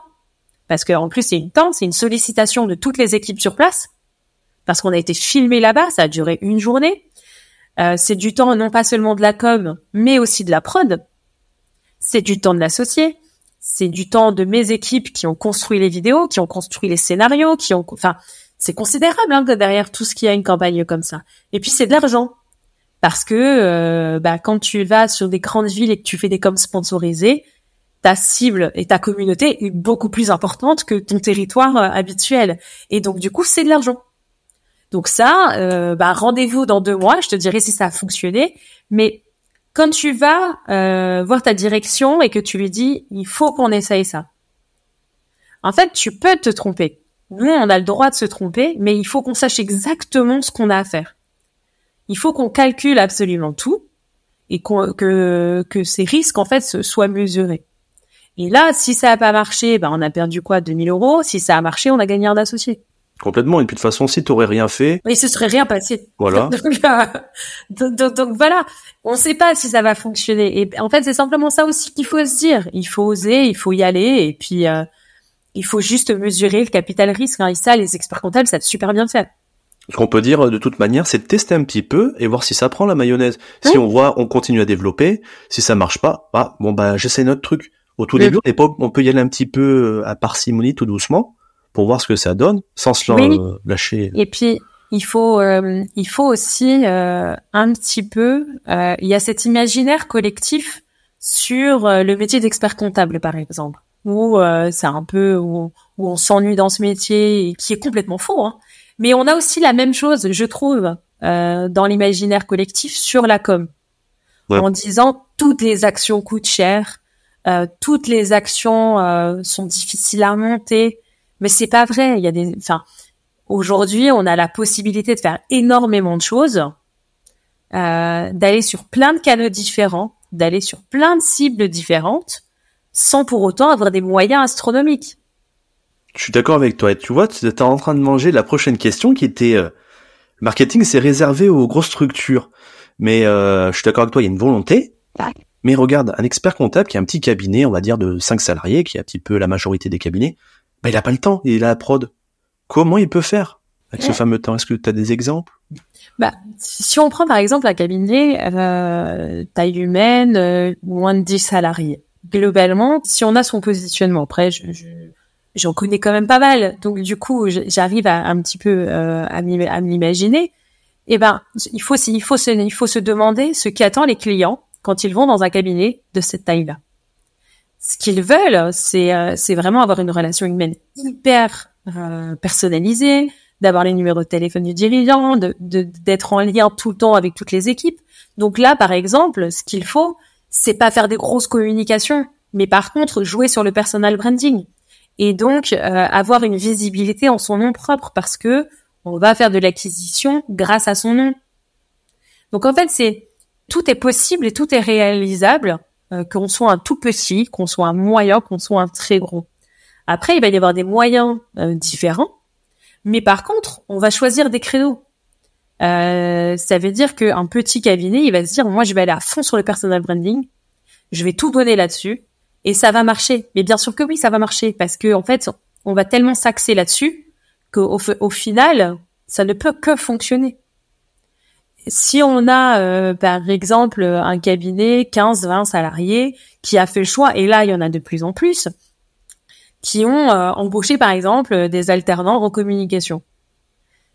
S2: parce que en plus c'est une temps, c'est une sollicitation de toutes les équipes sur place, parce qu'on a été filmé là-bas, ça a duré une journée. Euh, c'est du temps non pas seulement de la com, mais aussi de la prod. C'est du temps de l'associé. C'est du temps de mes équipes qui ont construit les vidéos, qui ont construit les scénarios, qui ont, enfin, c'est considérable hein, derrière tout ce qui a une campagne comme ça. Et puis c'est de l'argent parce que euh, bah, quand tu vas sur des grandes villes et que tu fais des coms sponsorisés, ta cible et ta communauté est beaucoup plus importante que ton territoire euh, habituel. Et donc du coup, c'est de l'argent. Donc ça, euh, bah, rendez-vous dans deux mois, je te dirai si ça a fonctionné. Mais quand tu vas euh, voir ta direction et que tu lui dis, il faut qu'on essaye ça. En fait, tu peux te tromper. Nous, on a le droit de se tromper, mais il faut qu'on sache exactement ce qu'on a à faire. Il faut qu'on calcule absolument tout et que, que ces risques, en fait, soient mesurés. Et là, si ça n'a pas marché, ben, on a perdu quoi? 2000 euros. Si ça a marché, on a gagné un associé.
S1: Complètement. Et puis de toute façon, si tu aurais rien fait,
S2: oui, ce serait rien passé.
S1: Voilà.
S2: Euh, donc, donc, voilà, on ne sait pas si ça va fonctionner. Et en fait, c'est simplement ça aussi qu'il faut se dire. Il faut oser, il faut y aller, et puis euh, il faut juste mesurer le capital risque. Hein. Et ça, les experts comptables, ça a super bien fait.
S1: Ce qu'on peut dire de toute manière, c'est de tester un petit peu et voir si ça prend la mayonnaise. Si on voit, on continue à développer. Si ça marche pas, bah bon bah j'essaie notre truc. Au tout début, on, on peut y aller un petit peu euh, à parcimonie, tout doucement pour voir ce que ça donne, sans se euh, lâcher.
S2: Et puis il faut euh, il faut aussi euh, un petit peu il y a cet imaginaire collectif sur le métier d'expert comptable par exemple où c'est un peu où, où on s'ennuie dans ce métier et qui est complètement faux hein. mais on a aussi la même chose je trouve dans l'imaginaire collectif sur la com en disant toutes les actions coûtent cher toutes les actions sont difficiles à monter mais c'est pas vrai. Il y a des, enfin, aujourd'hui, on a la possibilité de faire énormément de choses, euh, d'aller sur plein de canaux différents, d'aller sur plein de cibles différentes, sans pour autant avoir des moyens astronomiques.
S1: Je suis d'accord avec toi. Et tu vois, tu es en train de manger la prochaine question qui était euh, le marketing, c'est réservé aux grosses structures. Mais euh, je suis d'accord avec toi, il y a une volonté. Mais regarde, un expert comptable qui a un petit cabinet, on va dire de 5 salariés, qui est un petit peu la majorité des cabinets, bah, il a pas le temps, il a la prod. Comment il peut faire avec ce fameux temps? Est-ce que tu as des exemples?
S2: Bah, si on prend par exemple un cabinet euh, taille humaine, euh, moins de 10 salariés, globalement, si on a son positionnement, après, je, j'en connais quand même pas mal, donc du coup, j'arrive à un petit peu euh, à m'imaginer. Eh ben, il faut, il faut se, il faut se demander ce qu'attendent les clients quand ils vont dans un cabinet de cette taille-là ce qu'ils veulent, c'est euh, c'est vraiment avoir une relation humaine hyper euh, personnalisée, d'avoir les numéros de téléphone du dirigeant, de d'être en lien tout le temps avec toutes les équipes. Donc là, par exemple, ce qu'il faut, c'est pas faire des grosses communications, mais par contre jouer sur le personal branding et donc euh, avoir une visibilité en son nom propre parce que on va faire de l'acquisition grâce à son nom. Donc en fait, c'est tout est possible et tout est réalisable euh, qu'on soit un tout petit, qu'on soit un moyen, qu'on soit un très gros. Après, il va y avoir des moyens euh, différents, mais par contre, on va choisir des créneaux. Euh, ça veut dire qu'un petit cabinet, il va se dire, moi, je vais aller à fond sur le personal branding, je vais tout donner là-dessus, et ça va marcher. Mais bien sûr que oui, ça va marcher, parce que en fait, on va tellement s'axer là-dessus qu'au au final, ça ne peut que fonctionner si on a euh, par exemple un cabinet 15-20 salariés qui a fait le choix, et là il y en a de plus en plus, qui ont euh, embauché par exemple des alternants en communication.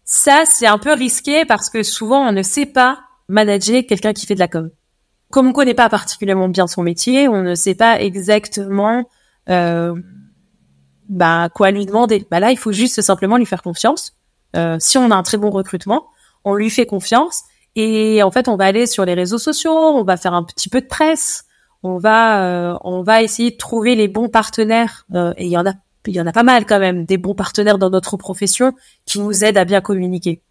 S2: Ça c'est un peu risqué parce que souvent on ne sait pas manager quelqu'un qui fait de la com. Comme on connaît pas particulièrement bien son métier, on ne sait pas exactement euh, bah, quoi lui demander. Bah là il faut juste simplement lui faire confiance. si on a un très bon recrutement, on lui fait confiance et en fait, on va aller sur les réseaux sociaux, on va faire un petit peu de presse, on va euh, on va essayer de trouver les bons partenaires. Euh, et il y en a il y en a pas mal quand même des bons partenaires dans notre profession qui nous aident à bien communiquer.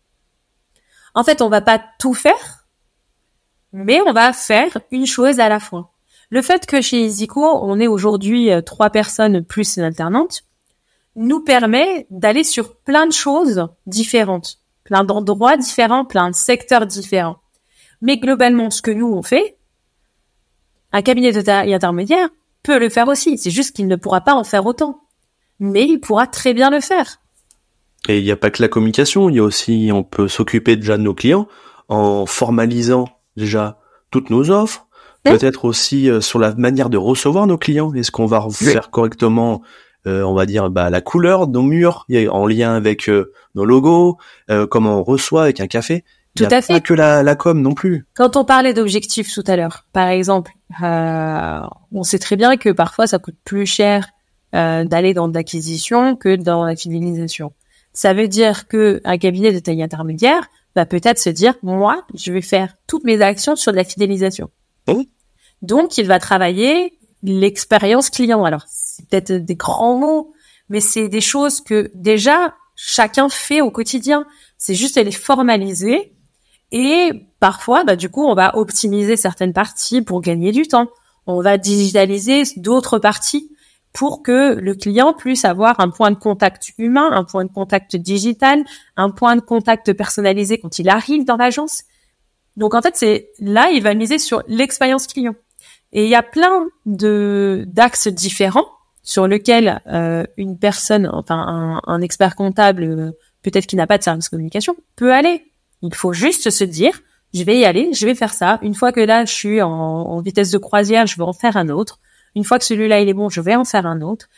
S2: En fait, on va pas tout faire, mais on va faire une chose à la fois. Le fait que chez EasyCo, on est aujourd'hui euh, trois personnes plus une alternante, nous permet d'aller sur plein de choses différentes plein d'endroits différents, plein de secteurs différents. Mais globalement, ce que nous on fait, un cabinet de taille intermédiaire peut le faire aussi. C'est juste qu'il ne pourra pas en faire autant. mais il pourra très bien le faire.
S1: Et il n'y a pas que la communication, il y a aussi, on peut s'occuper déjà de nos clients en formalisant déjà toutes nos offres, peut-être aussi euh, sur la manière de recevoir nos clients. Est-ce qu'on va faire correctement, euh, on va dire, bah, la couleur de nos murs en lien avec euh, nos logos, comment on reçoit avec un café
S2: tout à fait.
S1: Pas que la, la com non plus.
S2: Quand on parlait d'objectifs tout à l'heure, par exemple, euh, on sait très bien que parfois ça coûte plus cher euh, d'aller dans l'acquisition que dans la fidélisation. Ça veut dire que un cabinet de taille intermédiaire va peut-être se dire moi, je vais faire toutes mes actions sur de la fidélisation.
S1: Oh.
S2: Donc il va travailler l'expérience client. Alors c'est peut-être des grands mots, mais c'est des choses que déjà chacun fait au quotidien. C'est juste les formaliser et parfois, bah, du coup, on va optimiser certaines parties pour gagner du temps. On va digitaliser d'autres parties pour que le client puisse avoir un point de contact humain, un point de contact digital, un point de contact personnalisé quand il arrive dans l'agence. Donc en fait, c'est là, il va miser sur l'expérience client. Et il y a plein de d'axes différents sur lesquels euh, une personne, enfin un, expert comptable, euh, peut-être qui n'a pas de service communication, peut aller. Il faut juste se dire, je vais y aller, je vais faire ça. Une fois que là, je suis en, vitesse de croisière, je vais en faire un autre. Une fois que celui-là, il est bon, je vais en faire un autre.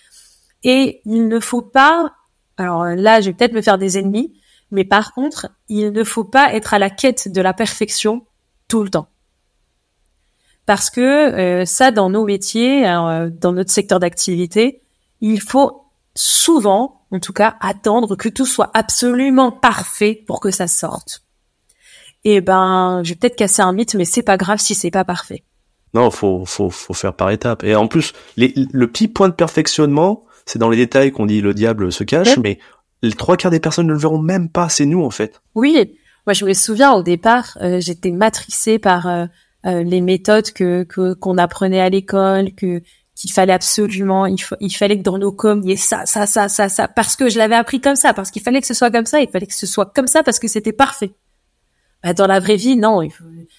S2: Et il ne faut pas, alors là, je vais peut-être me faire des ennemis, mais par contre, il ne faut pas être à la quête de la perfection tout le temps. Parce que euh, ça, dans nos métiers, euh, dans notre secteur d'activité, il faut souvent, en tout cas, attendre que tout soit absolument parfait pour que ça sorte et eh ben, je vais peut-être casser un mythe, mais c'est pas grave si c'est pas parfait.
S1: Non, faut, faut, faut faire par étapes. Et en plus, les, le petit point de perfectionnement, c'est dans les détails qu'on dit le diable se cache, mais les trois quarts des personnes ne le verront même pas. C'est nous, en fait.
S2: Oui. Moi, je me souviens au départ, euh, j'étais matricée par euh, euh, les méthodes que qu'on apprenait à l'école, que qu'il fallait absolument, il, fallait que dans nos coms, il y ait ça, ça, ça, ça, ça, parce que je l'avais appris comme ça, parce qu'il fallait que ce soit comme ça, il fallait que ce soit comme ça, parce que c'était parfait. Bah, dans la vraie vie, non.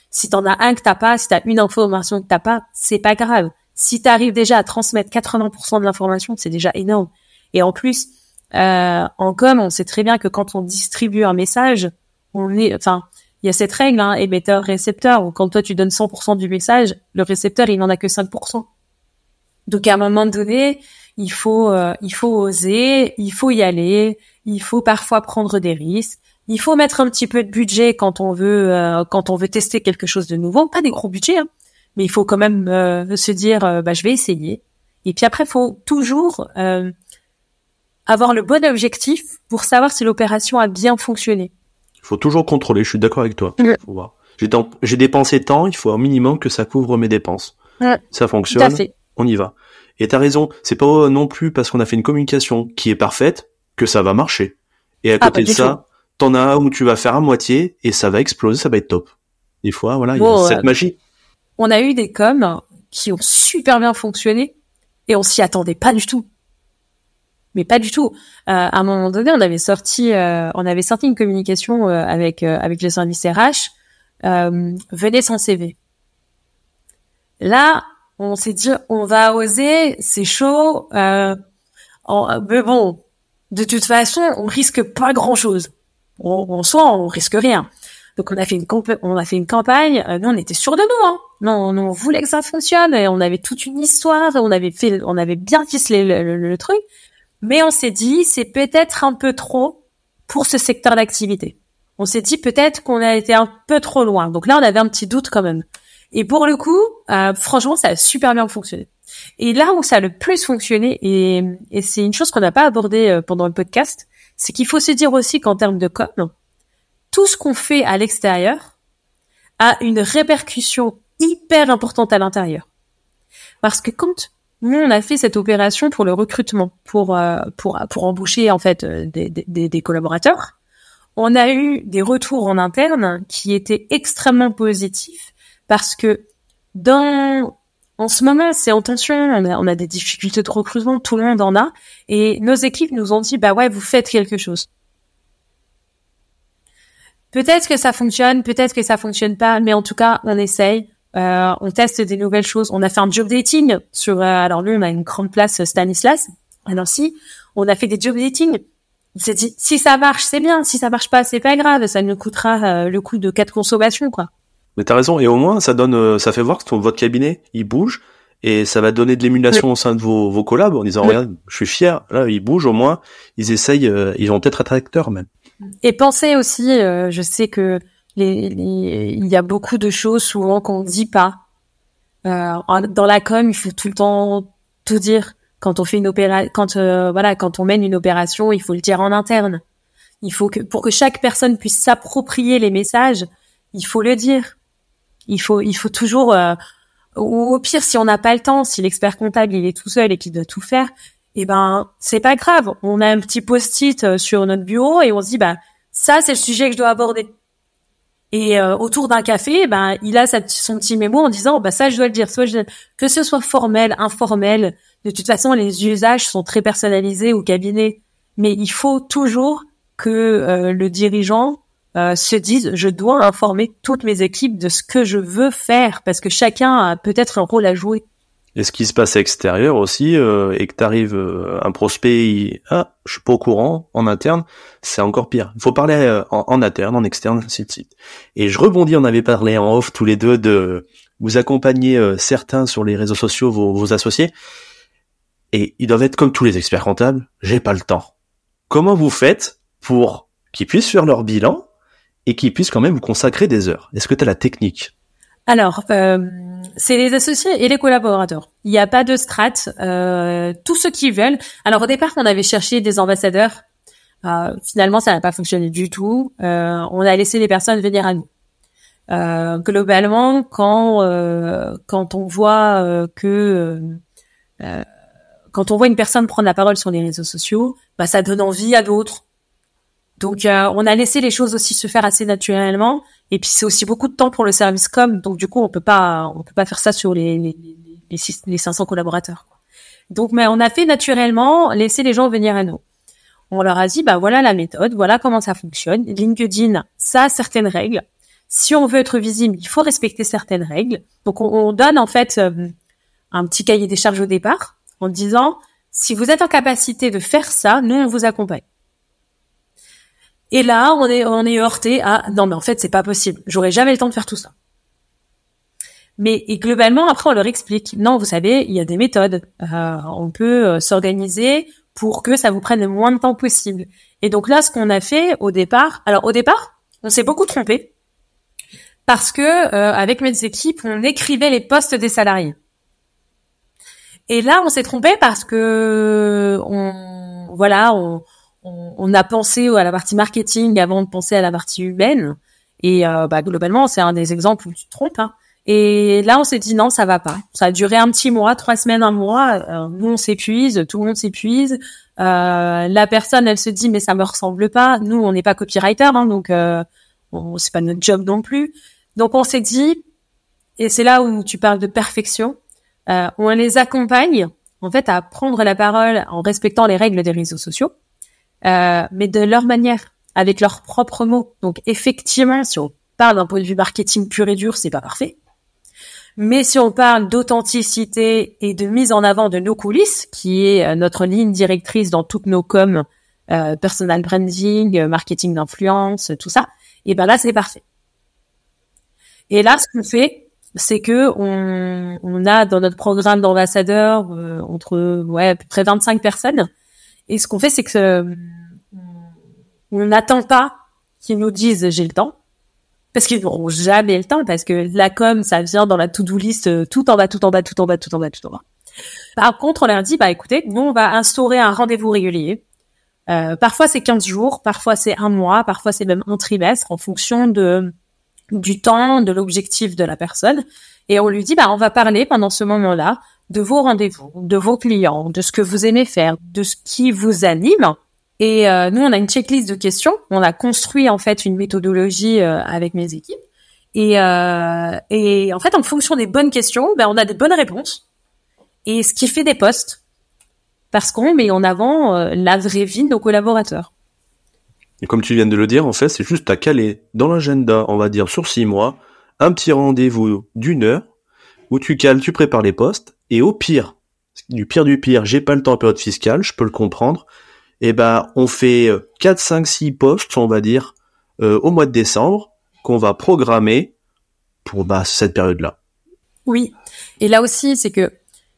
S2: Si t'en as un que t'as pas, si t'as une information que t'as pas, c'est pas grave. Si t'arrives déjà à transmettre 80% de l'information, c'est déjà énorme. Et en plus, euh, en com, on sait très bien que quand on distribue un message, on est, enfin, il y a cette règle, hein, émetteur-récepteur, où quand toi tu donnes 100% du message, le récepteur il n'en a que 5%. Donc à un moment donné, il faut, euh, il faut oser, il faut y aller, il faut parfois prendre des risques il faut mettre un petit peu de budget quand on veut euh, quand on veut tester quelque chose de nouveau, pas des gros budgets, hein, mais il faut quand même euh, se dire euh, bah je vais essayer. Et puis après, il faut toujours avoir le bon objectif pour savoir si l'opération a bien fonctionné.
S1: Il faut toujours contrôler. Je suis d'accord avec toi. Faut voir. J'ai dépensé tant, il faut un minimum que ça couvre mes dépenses. Ça fonctionne. On y va. Et t'as raison, c'est pas non plus parce qu'on a fait une communication qui est parfaite que ça va marcher. Et à ah, côté de ça, t'en as où tu vas faire à moitié et ça va exploser, ça va être top. Des fois, voilà, il y a cette magie.
S2: On a eu des coms qui ont super bien fonctionné et on s'y attendait pas du tout. Mais pas du tout. Euh, à un moment donné, on avait sorti, euh, on avait sorti une communication euh, avec avec le service RH. venez sans CV. Là, on s'est dit, on va oser, c'est chaud. mais bon, de toute façon, on risque pas grand chose on, on soit on risque rien. Donc on a fait une on a fait une campagne. Nous on était sûrs de nous. Hein. Non, on voulait que ça fonctionne. Et on avait toute une histoire. On avait fait, on avait bien ficelé le, truc. Mais on s'est dit c'est peut-être un peu trop pour ce secteur d'activité. On s'est dit peut-être qu'on a été un peu trop loin. Donc là on avait un petit doute quand même. Et pour le coup, euh, franchement ça a super bien fonctionné. Et là où ça a le plus fonctionné, et, c'est une chose qu'on n'a pas abordé euh, pendant le podcast, c'est qu'il faut se dire aussi qu'en termes de com, tout ce qu'on fait à l'extérieur a une répercussion hyper importante à l'intérieur. Parce que quand nous on a fait cette opération pour le recrutement, pour euh, pour pour embaucher en fait euh, des, des, collaborateurs, on a eu des retours en interne qui étaient extrêmement positifs parce que dans en ce moment, c'est en tension. On a, des difficultés de recrutement, tout le monde en a. Et nos équipes nous ont dit, bah ouais, vous faites quelque chose. Peut-être que ça fonctionne, peut-être que ça fonctionne pas, mais en tout cas, on essaye. Euh, on teste des nouvelles choses. On a fait un job dating sur. Euh, alors lui, on a une grande place Stanislas à Nancy. on a fait des job dating. On s'est dit, si ça marche, c'est bien. Si ça marche pas, c'est pas grave. Ça nous coûtera euh, le coût de quatre consommations, quoi.
S1: Mais t'as raison. Et au moins, ça donne, euh, ça fait voir que ton, votre cabinet, il bouge. Et ça va donner de l'émulation au sein de vos, vos collabs en disant, regarde, je suis fier. Là, ils bougent au moins. Ils essayent, euh, ils vont peut-être être acteurs même.
S2: Et pensez aussi, je sais que il y a beaucoup de choses souvent qu'on dit pas. dans la com, il faut tout le temps tout dire quand on fait une opération, quand euh, voilà, quand on mène une opération, il faut le dire en interne. Il faut que pour que chaque personne puisse s'approprier les messages, il faut le dire. Il faut, il faut toujours, euh, ou au pire, si on n'a pas le temps, si l'expert comptable il est tout seul et qu'il doit tout faire, eh ben c'est pas grave. On a un petit post-it euh, sur notre bureau et on se dit bah ça c'est le sujet que je dois aborder. Et autour d'un café, ben il a sa, son petit mémo en disant bah ça je dois le dire, soit je, que ce soit formel, informel, de toute façon, les usages sont très personnalisés au cabinet, mais il faut toujours que euh, le dirigeant euh, se dise je dois informer toutes mes équipes de ce que je veux faire parce que chacun a peut-être un rôle à jouer.
S1: Et ce qui se passe à l'extérieur aussi, euh, et que t'arrives un prospect, il, ah, je suis pas au courant, en interne, c'est encore pire. Il faut parler en, interne, en externe, ainsi de suite. Et je rebondis, on avait parlé en off tous les deux de vous accompagner certains sur les réseaux sociaux, vos, vos associés et ils doivent être comme tous les experts comptables, j'ai pas le temps. Comment vous faites pour qu'ils puissent faire leur bilan et qu'ils puissent quand même vous consacrer des heures? Est-ce que tu la technique?
S2: Alors, euh, c'est les associés et les collaborateurs. Il n'y a pas de strat. Euh, tous ceux qui veulent. Alors au départ, on avait cherché des ambassadeurs. Euh, finalement, ça n'a pas fonctionné du tout. Euh, on a laissé les personnes venir à nous. Globalement, quand quand on voit que quand on voit une personne prendre la parole sur les réseaux sociaux, bah ça donne envie à d'autres. Donc euh, on a laissé les choses aussi se faire assez naturellement. Et puis c'est aussi beaucoup de temps pour le service com, donc du coup on peut pas on peut pas faire ça sur les les, les, les 500 collaborateurs. Donc mais on a fait naturellement laisser les gens venir à nous. On leur a dit bah voilà la méthode, voilà comment ça fonctionne. LinkedIn, ça a certaines règles. Si on veut être visible, il faut respecter certaines règles. Donc on, on donne en fait euh, un petit cahier des charges au départ en disant si vous êtes en capacité de faire ça, nous on vous accompagne. Et là, on est on est heurté à non mais en fait c'est pas possible. J'aurais jamais le temps de faire tout ça. Mais et globalement après on leur explique non vous savez il y a des méthodes. Euh, on peut euh, s'organiser pour que ça vous prenne le moins de temps possible. Et donc là ce qu'on a fait au départ, alors au départ on s'est beaucoup trompé parce que euh, avec mes équipes on écrivait les postes des salariés. Et là, on s'est trompé parce que on, voilà, on, on, a pensé à la partie marketing avant de penser à la partie humaine. Et euh, bah, globalement, c'est un des exemples où tu te trompes. Hein. Et là, on s'est dit non, ça va pas. Ça a duré un petit mois, trois semaines, un mois. Euh, nous, on s'épuise, tout le monde s'épuise. Euh, la personne, elle se dit mais ça me ressemble pas. Nous, on n'est pas copywriter, hein, donc euh, c'est pas notre job non plus. Donc on s'est dit, et c'est là où tu parles de perfection. Euh, on les accompagne en fait à prendre la parole en respectant les règles des réseaux sociaux, euh, mais de leur manière, avec leurs propres mots. Donc effectivement, si on parle d'un point de vue marketing pur et dur, c'est pas parfait. Mais si on parle d'authenticité et de mise en avant de nos coulisses, qui est euh, notre ligne directrice dans toutes nos coms, euh, personal branding, marketing d'influence, tout ça, et ben là c'est parfait. Et là, ce qu'on fait, c'est que on, on, a dans notre programme d'ambassadeurs euh, entre ouais à près 25 personnes et ce qu'on fait c'est que euh, on n'attend pas qu'ils nous disent j'ai le temps. Parce qu'ils n'auront jamais le temps parce que la com ça vient dans la to-do list euh, tout en bas tout en bas tout en bas tout en bas tout en bas. Par contre on leur dit bah écoutez nous on va instaurer un rendez-vous régulier. Euh, parfois c'est 15 jours parfois c'est un mois parfois c'est même un trimestre en fonction de du temps, de l'objectif de la personne, et on lui dit, bah, on va parler pendant ce moment-là de vos rendez-vous, de vos clients, de ce que vous aimez faire, de ce qui vous anime. Et euh, nous, on a une checklist de questions. On a construit en fait une méthodologie euh, avec mes équipes. Et, euh, et en fait, en fonction des bonnes questions, ben, on a des bonnes réponses. Et ce qui fait des postes, parce qu'on met en avant la vraie vie de nos collaborateurs.
S1: Et comme tu viens de le dire, en fait, c'est juste à caler dans l'agenda, on va dire sur six mois, un petit rendez-vous d'une heure où tu cales, tu prépares les postes, et au pire, du pire du pire, j'ai pas le temps en période fiscale, je peux le comprendre. Et eh ben, on fait 4, 5, 6 postes, on va dire, euh, au mois de décembre, qu'on va programmer pour bah, cette période-là.
S2: Oui. Et là aussi, c'est que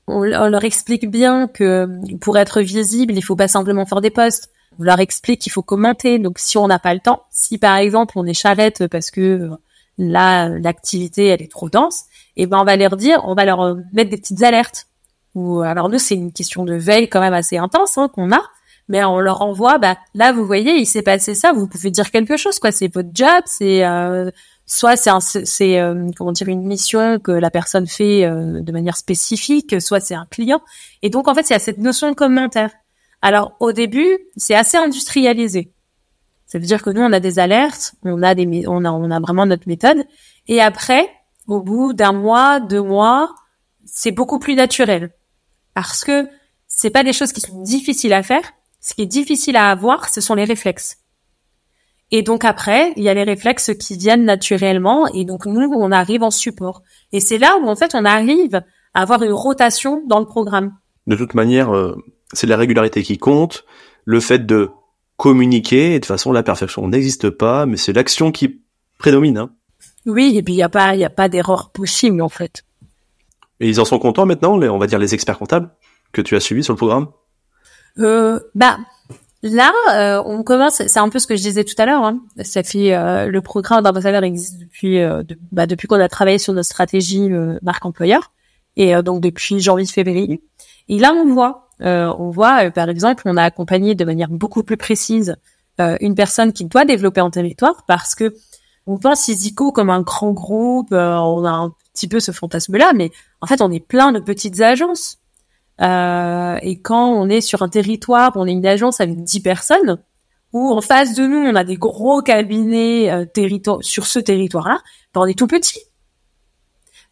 S2: on, leur explique bien que pour être visible, il faut pas simplement faire des posts. On leur explique qu'il faut commenter. Donc, si on n'a pas le temps, si par exemple on est charrette parce que là l'activité elle est trop dense, et ben on va leur dire, on va leur mettre des petites alertes. Ou alors nous c'est une question de veille quand même assez intense hein, qu'on a, mais on leur envoie, bah là vous voyez il s'est passé ça, vous pouvez dire quelque chose quoi, c'est votre job, c'est euh, soit c'est c'est euh, comment dire une mission que la personne fait euh, de manière spécifique, soit c'est un client, et donc en fait y a cette notion de commentaire. Alors au début c'est assez industrialisé. Ça veut dire que nous on a des alertes, on a des on a on a vraiment notre méthode, et après au bout d'un mois, deux mois, c'est beaucoup plus naturel parce que c'est pas des choses qui sont difficiles à faire. Ce qui est difficile à avoir, ce sont les réflexes. Et donc après, il y a les réflexes qui viennent naturellement, et donc nous, on arrive en support. Et c'est là où en fait, on arrive à avoir une rotation dans le programme.
S1: De toute manière, euh, c'est la régularité qui compte, le fait de communiquer, et de toute façon, la perfection n'existe pas, mais c'est l'action qui prédomine. Hein.
S2: Oui, et puis il n'y a pas, il a pas d'erreur possible en fait.
S1: Et ils en sont contents maintenant, les, on va dire les experts comptables que tu as suivis sur le programme?
S2: Euh, bah là, euh, on commence. C'est un peu ce que je disais tout à l'heure. Hein. Ça fait euh, le programme d'ambassadeur existe depuis euh, bah, depuis qu'on a travaillé sur notre stratégie marque employeur et donc depuis janvier-février. Et là, on voit, on voit par exemple, on a accompagné de manière beaucoup plus précise une personne qui doit développer en territoire parce que on pense Isico comme un grand groupe, euh, on a un petit peu ce fantasme-là, mais en fait, on est plein de petites agences. Euh, et quand on est sur un territoire, on est une agence avec 10 personnes, ou en face de nous, on a des gros cabinets euh, sur ce territoire-là, ben on est tout petit.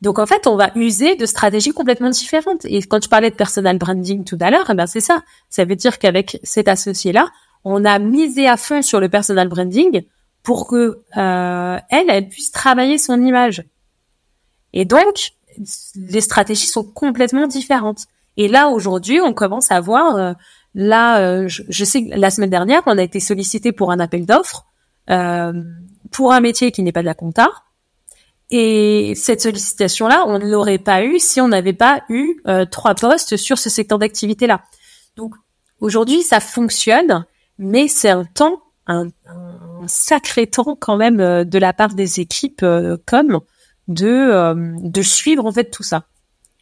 S2: Donc en fait, on va user de stratégies complètement différentes. Et quand je parlais de personal branding tout à l'heure, eh ben c'est ça. Ça veut dire qu'avec cet associé-là, on a misé à fond sur le personal branding pour que euh, elle, elle puisse travailler son image. Et donc, les stratégies sont complètement différentes. Et là, aujourd'hui, on commence à voir, euh, là, euh, je, sais que la semaine dernière, on a été sollicité pour un appel d'offres pour un métier qui n'est pas de la compta. Et cette sollicitation-là, on ne l'aurait pas eu si on n'avait pas eu trois postes sur ce secteur d'activité-là. Donc, aujourd'hui, ça fonctionne, mais c'est un temps, un sacré temps quand même euh, de la part des équipes euh, comme de euh, de suivre en fait tout ça.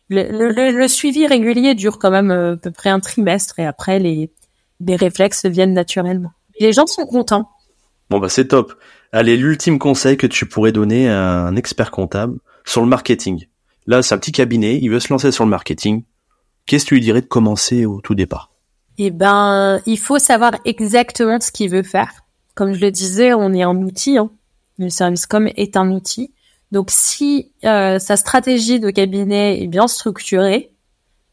S2: Le, suivi régulier dure quand même à peu près un trimestre et après les les réflexes viennent naturellement. Les gens sont contents.
S1: Bon bah c'est top. Allez, l'ultime conseil que tu pourrais donner à un expert comptable sur le marketing. Là, c'est un petit cabinet, il veut se lancer sur le marketing. Qu'est-ce que tu lui dirais de commencer au tout départ?
S2: Eh ben, il faut savoir exactement ce qu'il veut faire comme je le disais, on est un outil. Hein. Le service com est un outil. Donc si euh, sa stratégie de cabinet est bien structurée,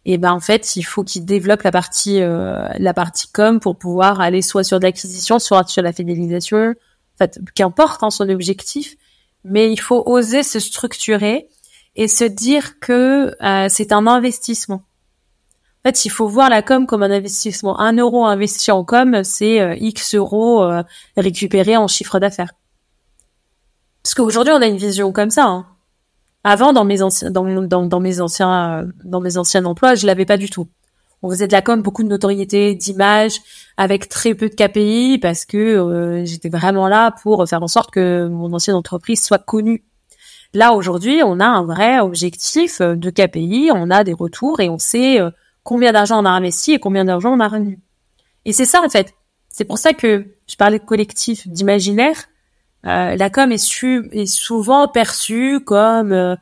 S2: et eh ben en fait il faut qu'il développe la partie euh, la partie com pour pouvoir aller soit sur l'acquisition, soit sur la fidélisation. En fait, qu'importe hein, son objectif, mais il faut oser se structurer et se dire que euh, c'est un investissement. En fait, il faut voir la com comme un investissement. Un euro investi en com, c'est euh, X euros euh, récupérés en chiffre d'affaires. Parce qu'aujourd'hui, on a une vision comme ça. Hein. Avant, dans mes anciens, dans, mes anciens, euh, dans mes anciens emplois, je l'avais pas du tout. On faisait de la com, beaucoup de notoriété, d'image, avec très peu de KPI, parce que j'étais vraiment là pour faire en sorte que mon ancienne entreprise soit connue. Là, aujourd'hui, on a un vrai objectif de KPI, on a des retours et on sait combien d'argent on a investi et combien d'argent on a revenu. Et c'est ça en fait. C'est pour ça que je parlais de collectif, d'imaginaire. Euh, la com est, est souvent perçue comme euh,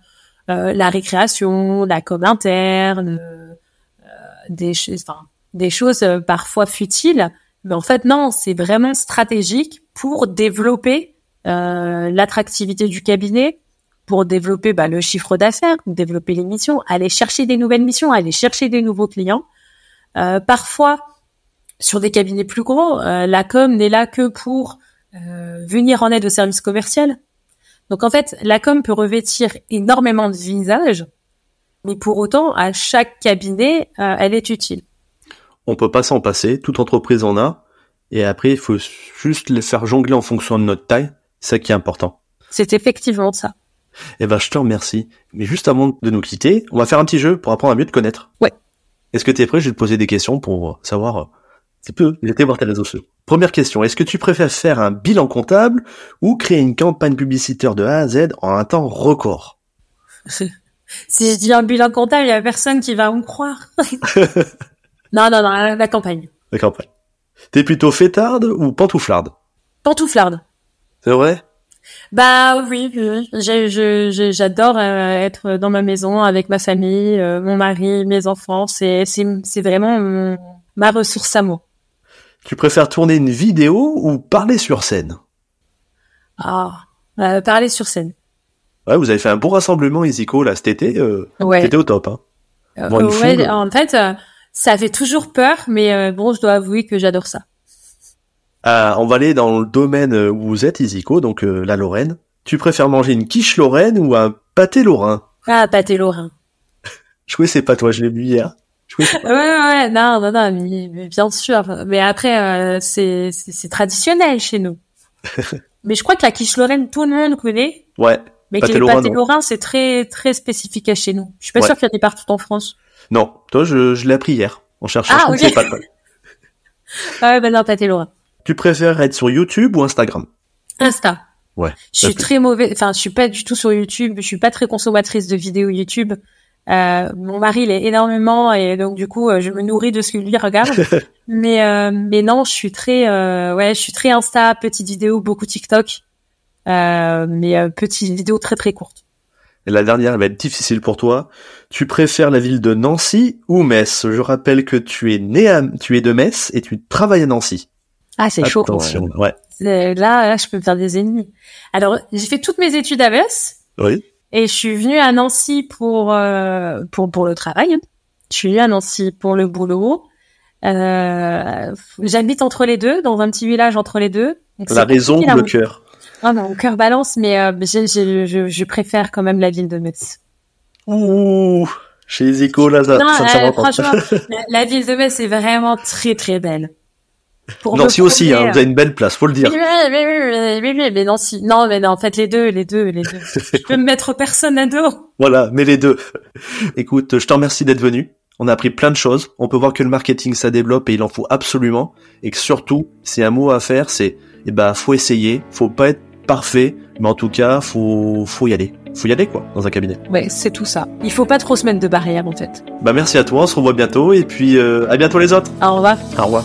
S2: euh, la récréation, la com interne, des, choses, enfin, des choses parfois futiles. Mais en fait, non, c'est vraiment stratégique pour développer l'attractivité du cabinet, pour développer bah, le chiffre d'affaires, développer les missions, aller chercher des nouvelles missions, aller chercher des nouveaux clients. Euh, parfois, sur des cabinets plus gros, euh, la com n'est là que pour euh, venir en aide au service commercial. Donc en fait, la com peut revêtir énormément de visages, Mais pour autant, à chaque cabinet, elle est utile.
S1: On peut pas s'en passer, toute entreprise en a, et après il faut juste les faire jongler en fonction de notre taille, c'est ça qui est important.
S2: C'est effectivement ça.
S1: Eh ben je te remercie. Mais juste avant de nous quitter, on va faire un petit jeu pour apprendre à mieux te connaître.
S2: Ouais.
S1: Est-ce que tu es prêt? Je vais te poser des questions pour savoir un petit peu été voir tes réseaux sociaux. Première question, est-ce que tu préfères faire un bilan comptable ou créer une campagne publicitaire de A à Z en un temps record?
S2: Si je dis un bilan comptable, il y a personne qui va me croire. non, non, non, la campagne.
S1: La campagne. T'es plutôt fêtarde ou pantouflarde?
S2: Pantouflarde.
S1: C'est vrai?
S2: Bah oui, oui. j'adore euh, être dans ma maison avec ma famille, euh, mon mari, mes enfants. C'est c'est vraiment ma ressource à moi.
S1: Tu préfères tourner une vidéo ou parler sur scène?
S2: Ah, euh, parler sur scène.
S1: Ouais, vous avez fait un bon rassemblement Isico là cet été. Euh,
S2: ouais.
S1: C'était au top. Hein.
S2: Euh, ouais, en fait, ça fait toujours peur, mais bon, je dois avouer que j'adore ça.
S1: Ah, on va aller dans le domaine où vous êtes, Isico, donc la Lorraine. Tu préfères manger une quiche lorraine ou un pâté lorrain?
S2: Ah, pâté lorrain.
S1: je connaissais pas toi, je l'ai vu hier.
S2: ouais, ouais, non, non, non, mais, bien sûr. Mais après, c'est c'est traditionnel chez nous. mais je crois que la quiche lorraine, tout le monde connaît.
S1: Ouais.
S2: Mais pâté le pâté lorrain, c'est très très spécifique à chez nous. Je suis pas sûr qu'il y en ait partout en France.
S1: Non, toi je, je l'ai appris hier en cherchant.
S2: Ah, ok.
S1: Pas
S2: ouais, ben non, pâté lorrain.
S1: Tu préfères être sur YouTube ou Instagram?
S2: Insta.
S1: Ouais.
S2: Je suis très mauvais. Enfin, je suis pas du tout sur YouTube. Je suis pas très consommatrice de vidéos YouTube. Euh, mon mari l'est énormément et donc du coup, je me nourris de ce que lui regarde. mais euh, mais non, je suis très euh, ouais, je suis très Insta, petites vidéos, beaucoup TikTok. Euh, mais euh, petite vidéo très très courte.
S1: Et la dernière va être difficile pour toi. Tu préfères la ville de Nancy ou Metz? Je rappelle que tu es né à, tu es de Metz et tu travailles à Nancy.
S2: Ah, c'est chaud.
S1: Attention, ouais.
S2: Là, là, je peux me faire des ennemis. Alors, j'ai fait toutes mes études à Metz.
S1: Oui.
S2: Et je suis venue à Nancy pour euh, pour pour le travail. Je suis venue à Nancy pour le boulot. Euh, J'habite entre les deux, dans un petit village entre les deux.
S1: Donc la raison ou le cœur
S2: ah non, mon cœur balance, mais euh, je, je, je, préfère quand même la ville de Metz.
S1: Ouh, chez Zico, là, ça,
S2: non,
S1: ça,
S2: euh, franchement, la, la, ville de Metz est vraiment très très belle.
S1: Pour Nancy aussi, hein, vous avez une belle place, faut le dire.
S2: Oui, oui, oui, oui, oui, mais Nancy, non, mais non, en fait les deux, les deux, les deux. je peux me mettre personne à dos.
S1: Voilà, mais les deux. Écoute, je te remercie d'être venu. On a appris plein de choses. On peut voir que le marketing ça développe et il en faut absolument. Et que surtout, c'est un mot à faire, c'est, eh ben, faut essayer, faut pas être parfait, mais en tout cas, faut, faut y aller. Faut y aller, quoi, dans un cabinet.
S2: Ouais, c'est tout ça. Il faut pas trop se mettre de barrière, en fait.
S1: Bah, merci à toi, on se revoit bientôt, et puis, euh, à bientôt les autres.
S2: Au revoir.
S1: Au revoir.